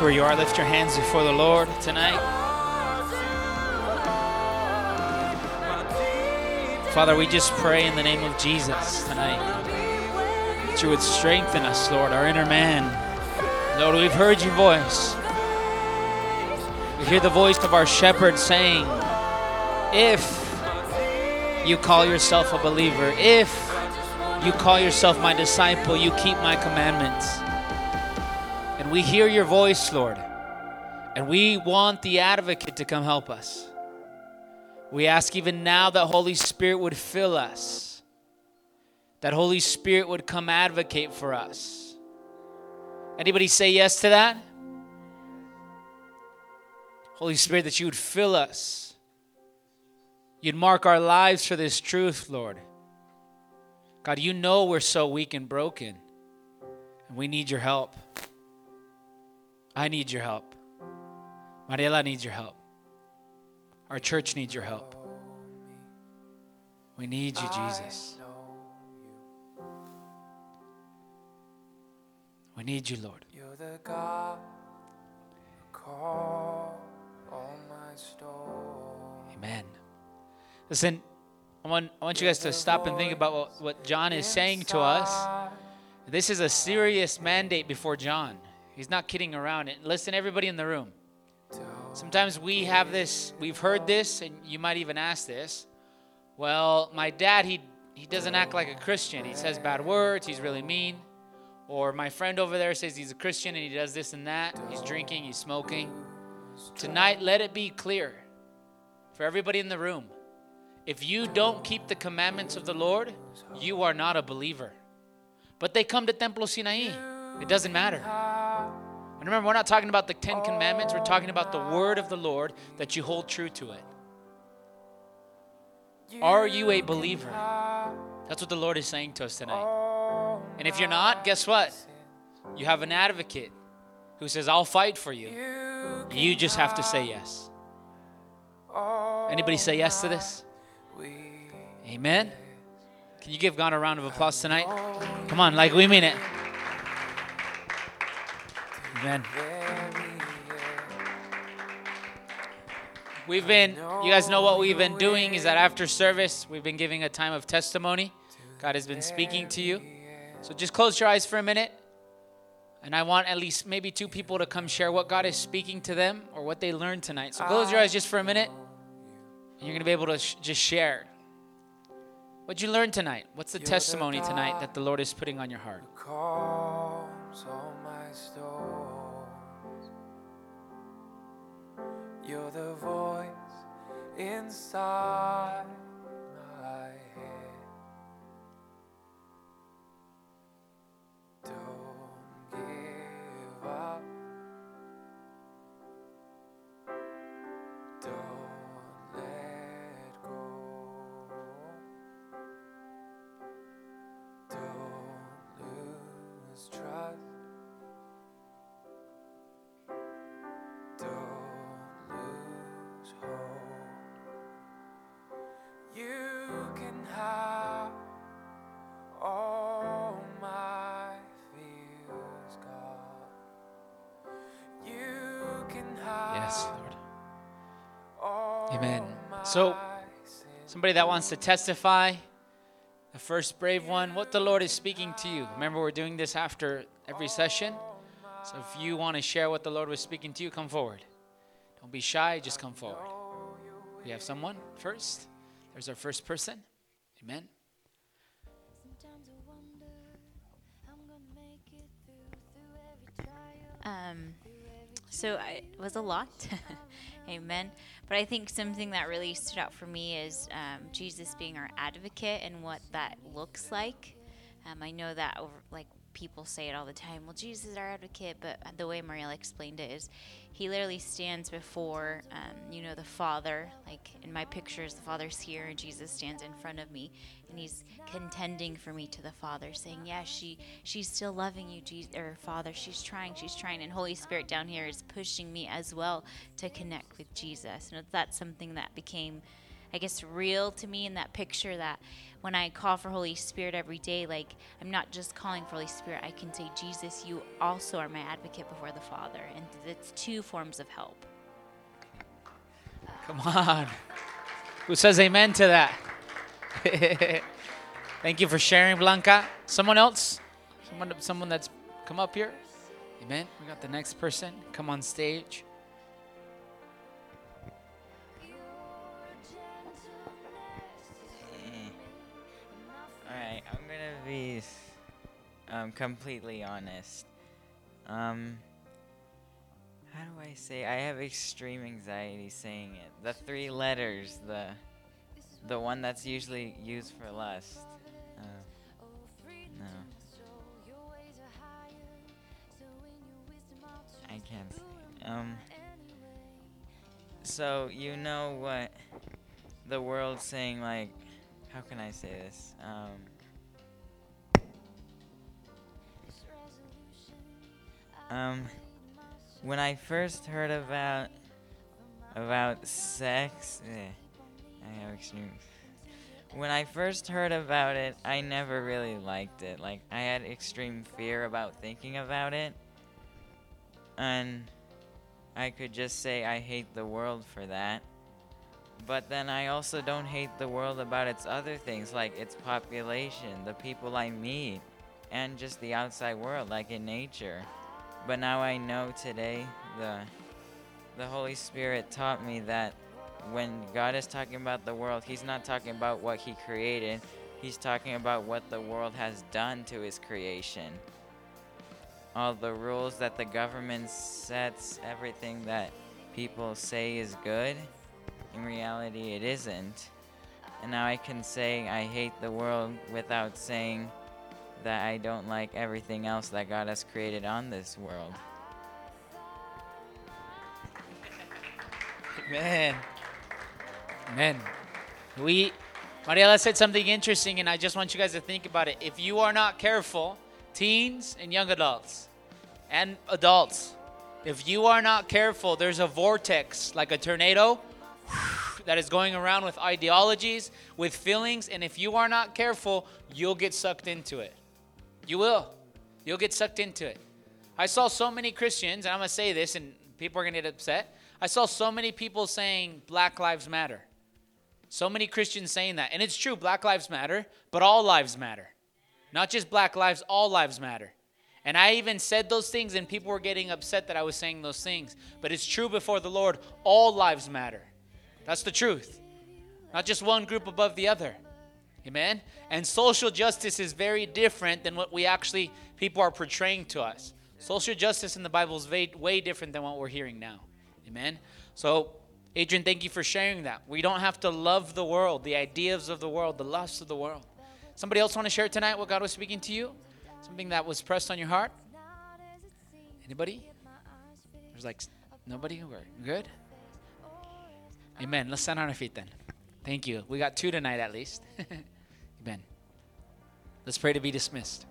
Speaker 3: Where you are,
Speaker 4: lift your hands before the Lord tonight. Father, we just pray in the name of Jesus tonight that you would strengthen us, Lord, our inner man. Lord, we've heard your voice. We hear the voice of our shepherd saying, If you call yourself a believer, if you call yourself my disciple, you keep my commandments. And we hear your voice, Lord. And we want the advocate to come help us. We ask even now that Holy Spirit would fill us, that Holy Spirit would come advocate for us. Anybody say yes to that? Holy Spirit, that you would fill us. You'd mark our lives for this truth, Lord. God, you know we're so weak and broken, and we need your help. I need your help. Mariela needs your help. Our church needs your help. We need you, Jesus. We need you, Lord.
Speaker 3: You're the God call all my storm.
Speaker 4: Amen. Listen, I want, I want you guys to stop and think about what, what John is saying to us. This is a serious mandate before John. He's not kidding around. And listen, everybody in the room. Sometimes we have this, we've heard this, and you might even ask this. Well, my dad, he, he doesn't act like a Christian. He says bad words, he's really mean. Or my friend over there says he's a Christian and he does this and that. He's drinking, he's smoking. Tonight, let it be clear for everybody in the room. If you don't keep the commandments of the Lord, you are not a believer. But they come to Templo Sinaí. It doesn't matter. And remember, we're not talking about the Ten Commandments, we're talking about the word of the Lord that you hold true to it. Are you a believer? That's what the Lord is saying to us tonight. And if you're not, guess what? You have an advocate who says, I'll fight for you. You just have to say yes. Anybody say yes to this? Amen. Can you give God a round of applause tonight? Come on, like we mean it. Amen. We've been, you guys know what we've been doing is that after service, we've been giving a time of testimony. God has been speaking to you. So just close your eyes for a minute. And I want at least maybe two people to come share what God is speaking to them or what they learned tonight. So close your eyes just for a minute. And you're going to be able to sh- just share. What'd you learn tonight? What's the testimony tonight that the Lord is putting on your heart?
Speaker 3: Inside
Speaker 4: So. Somebody that wants to testify, the first brave one, what the Lord is speaking to you. Remember, we're doing this after every session. So if you want to share what the Lord was speaking to you, come forward. Don't be shy, just come forward. We have someone first. There's our first person. Amen.
Speaker 5: Um, so I, it was a lot. [laughs] Amen. But I think something that really stood out for me is um, Jesus being our advocate and what that looks like. Um, I know that over, like people say it all the time. Well, Jesus is our advocate, but the way Mariela explained it is, he literally stands before, um, you know, the Father. Like in my pictures, the Father's here, and Jesus stands in front of me, and he's contending for me to the Father, saying, "Yeah, she she's still loving you, Jesus, or Father. She's trying, she's trying." And Holy Spirit down here is pushing me as well to connect with Jesus. And that's something that became I guess real to me in that picture that when I call for Holy Spirit every day, like I'm not just calling for Holy Spirit, I can say, Jesus, you also are my advocate before the Father. And it's two forms of help.
Speaker 4: Come on. Who says amen to that? [laughs] Thank you for sharing, Blanca. Someone else? Someone, someone that's come up here? Amen. We got the next person. Come on stage.
Speaker 6: Be um, completely honest. Um, how do I say? I have extreme anxiety saying it. The three letters, the the one that's usually used for lust. Uh, no, I can't. Say. Um. So you know what the world's saying, like, how can I say this? Um, um, when I first heard about about sex, eh, I have extreme. when I first heard about it, I never really liked it. Like, I had extreme fear about thinking about it. And I could just say I hate the world for that. But then I also don't hate the world about its other things, like its population, the people I meet, and just the outside world, like in nature. But now I know today the the Holy Spirit taught me that when God is talking about the world, He's not talking about what He created, He's talking about what the world has done to His creation. All the rules that the government sets, everything that people say is good, in reality, it isn't. And now I can say I hate the world without saying that I don't like everything else that God has created on this world.
Speaker 4: Man. Man. We, Mariela said something interesting, and I just want you guys to think about it. If you are not careful, teens and young adults, and adults, if you are not careful, there's a vortex like a tornado [sighs] that is going around with ideologies, with feelings, and if you are not careful, you'll get sucked into it. You will. You'll get sucked into it. I saw so many Christians, and I'm going to say this, and people are going to get upset. I saw so many people saying Black Lives Matter. So many Christians saying that. And it's true, Black Lives Matter, but all lives matter. Not just Black lives, all lives matter. And I even said those things, and people were getting upset that I was saying those things. But it's true before the Lord, all lives matter. That's the truth. Not just one group above the other. Amen? And social justice is very different than what we actually, people are portraying to us. Social justice in the Bible is way, way different than what we're hearing now. Amen? So, Adrian, thank you for sharing that. We don't have to love the world, the ideas of the world, the lusts of the world. Somebody else want to share tonight what God was speaking to you? Something that was pressed on your heart? Anybody? There's like nobody? We're good? Amen. Let's stand on our feet then. Thank you. We got two tonight at least. [laughs] Amen. Let's pray to be dismissed.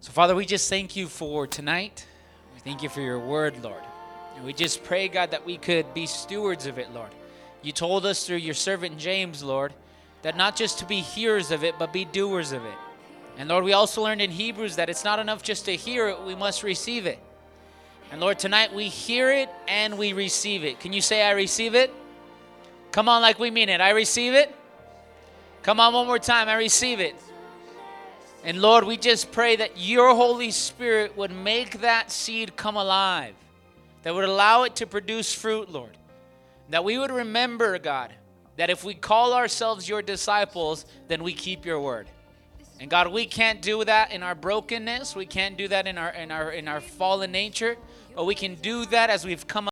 Speaker 4: So, Father, we just thank you for tonight. We thank you for your word, Lord. And we just pray, God, that we could be stewards of it, Lord. You told us through your servant James, Lord, that not just to be hearers of it, but be doers of it. And Lord, we also learned in Hebrews that it's not enough just to hear it, we must receive it. And Lord, tonight we hear it and we receive it. Can you say, I receive it? Come on, like we mean it. I receive it. Come on, one more time. I receive it. And Lord, we just pray that your Holy Spirit would make that seed come alive, that would allow it to produce fruit, Lord. That we would remember, God, that if we call ourselves your disciples, then we keep your word. And God, we can't do that in our brokenness. We can't do that in our in our in our fallen nature, but we can do that as we've come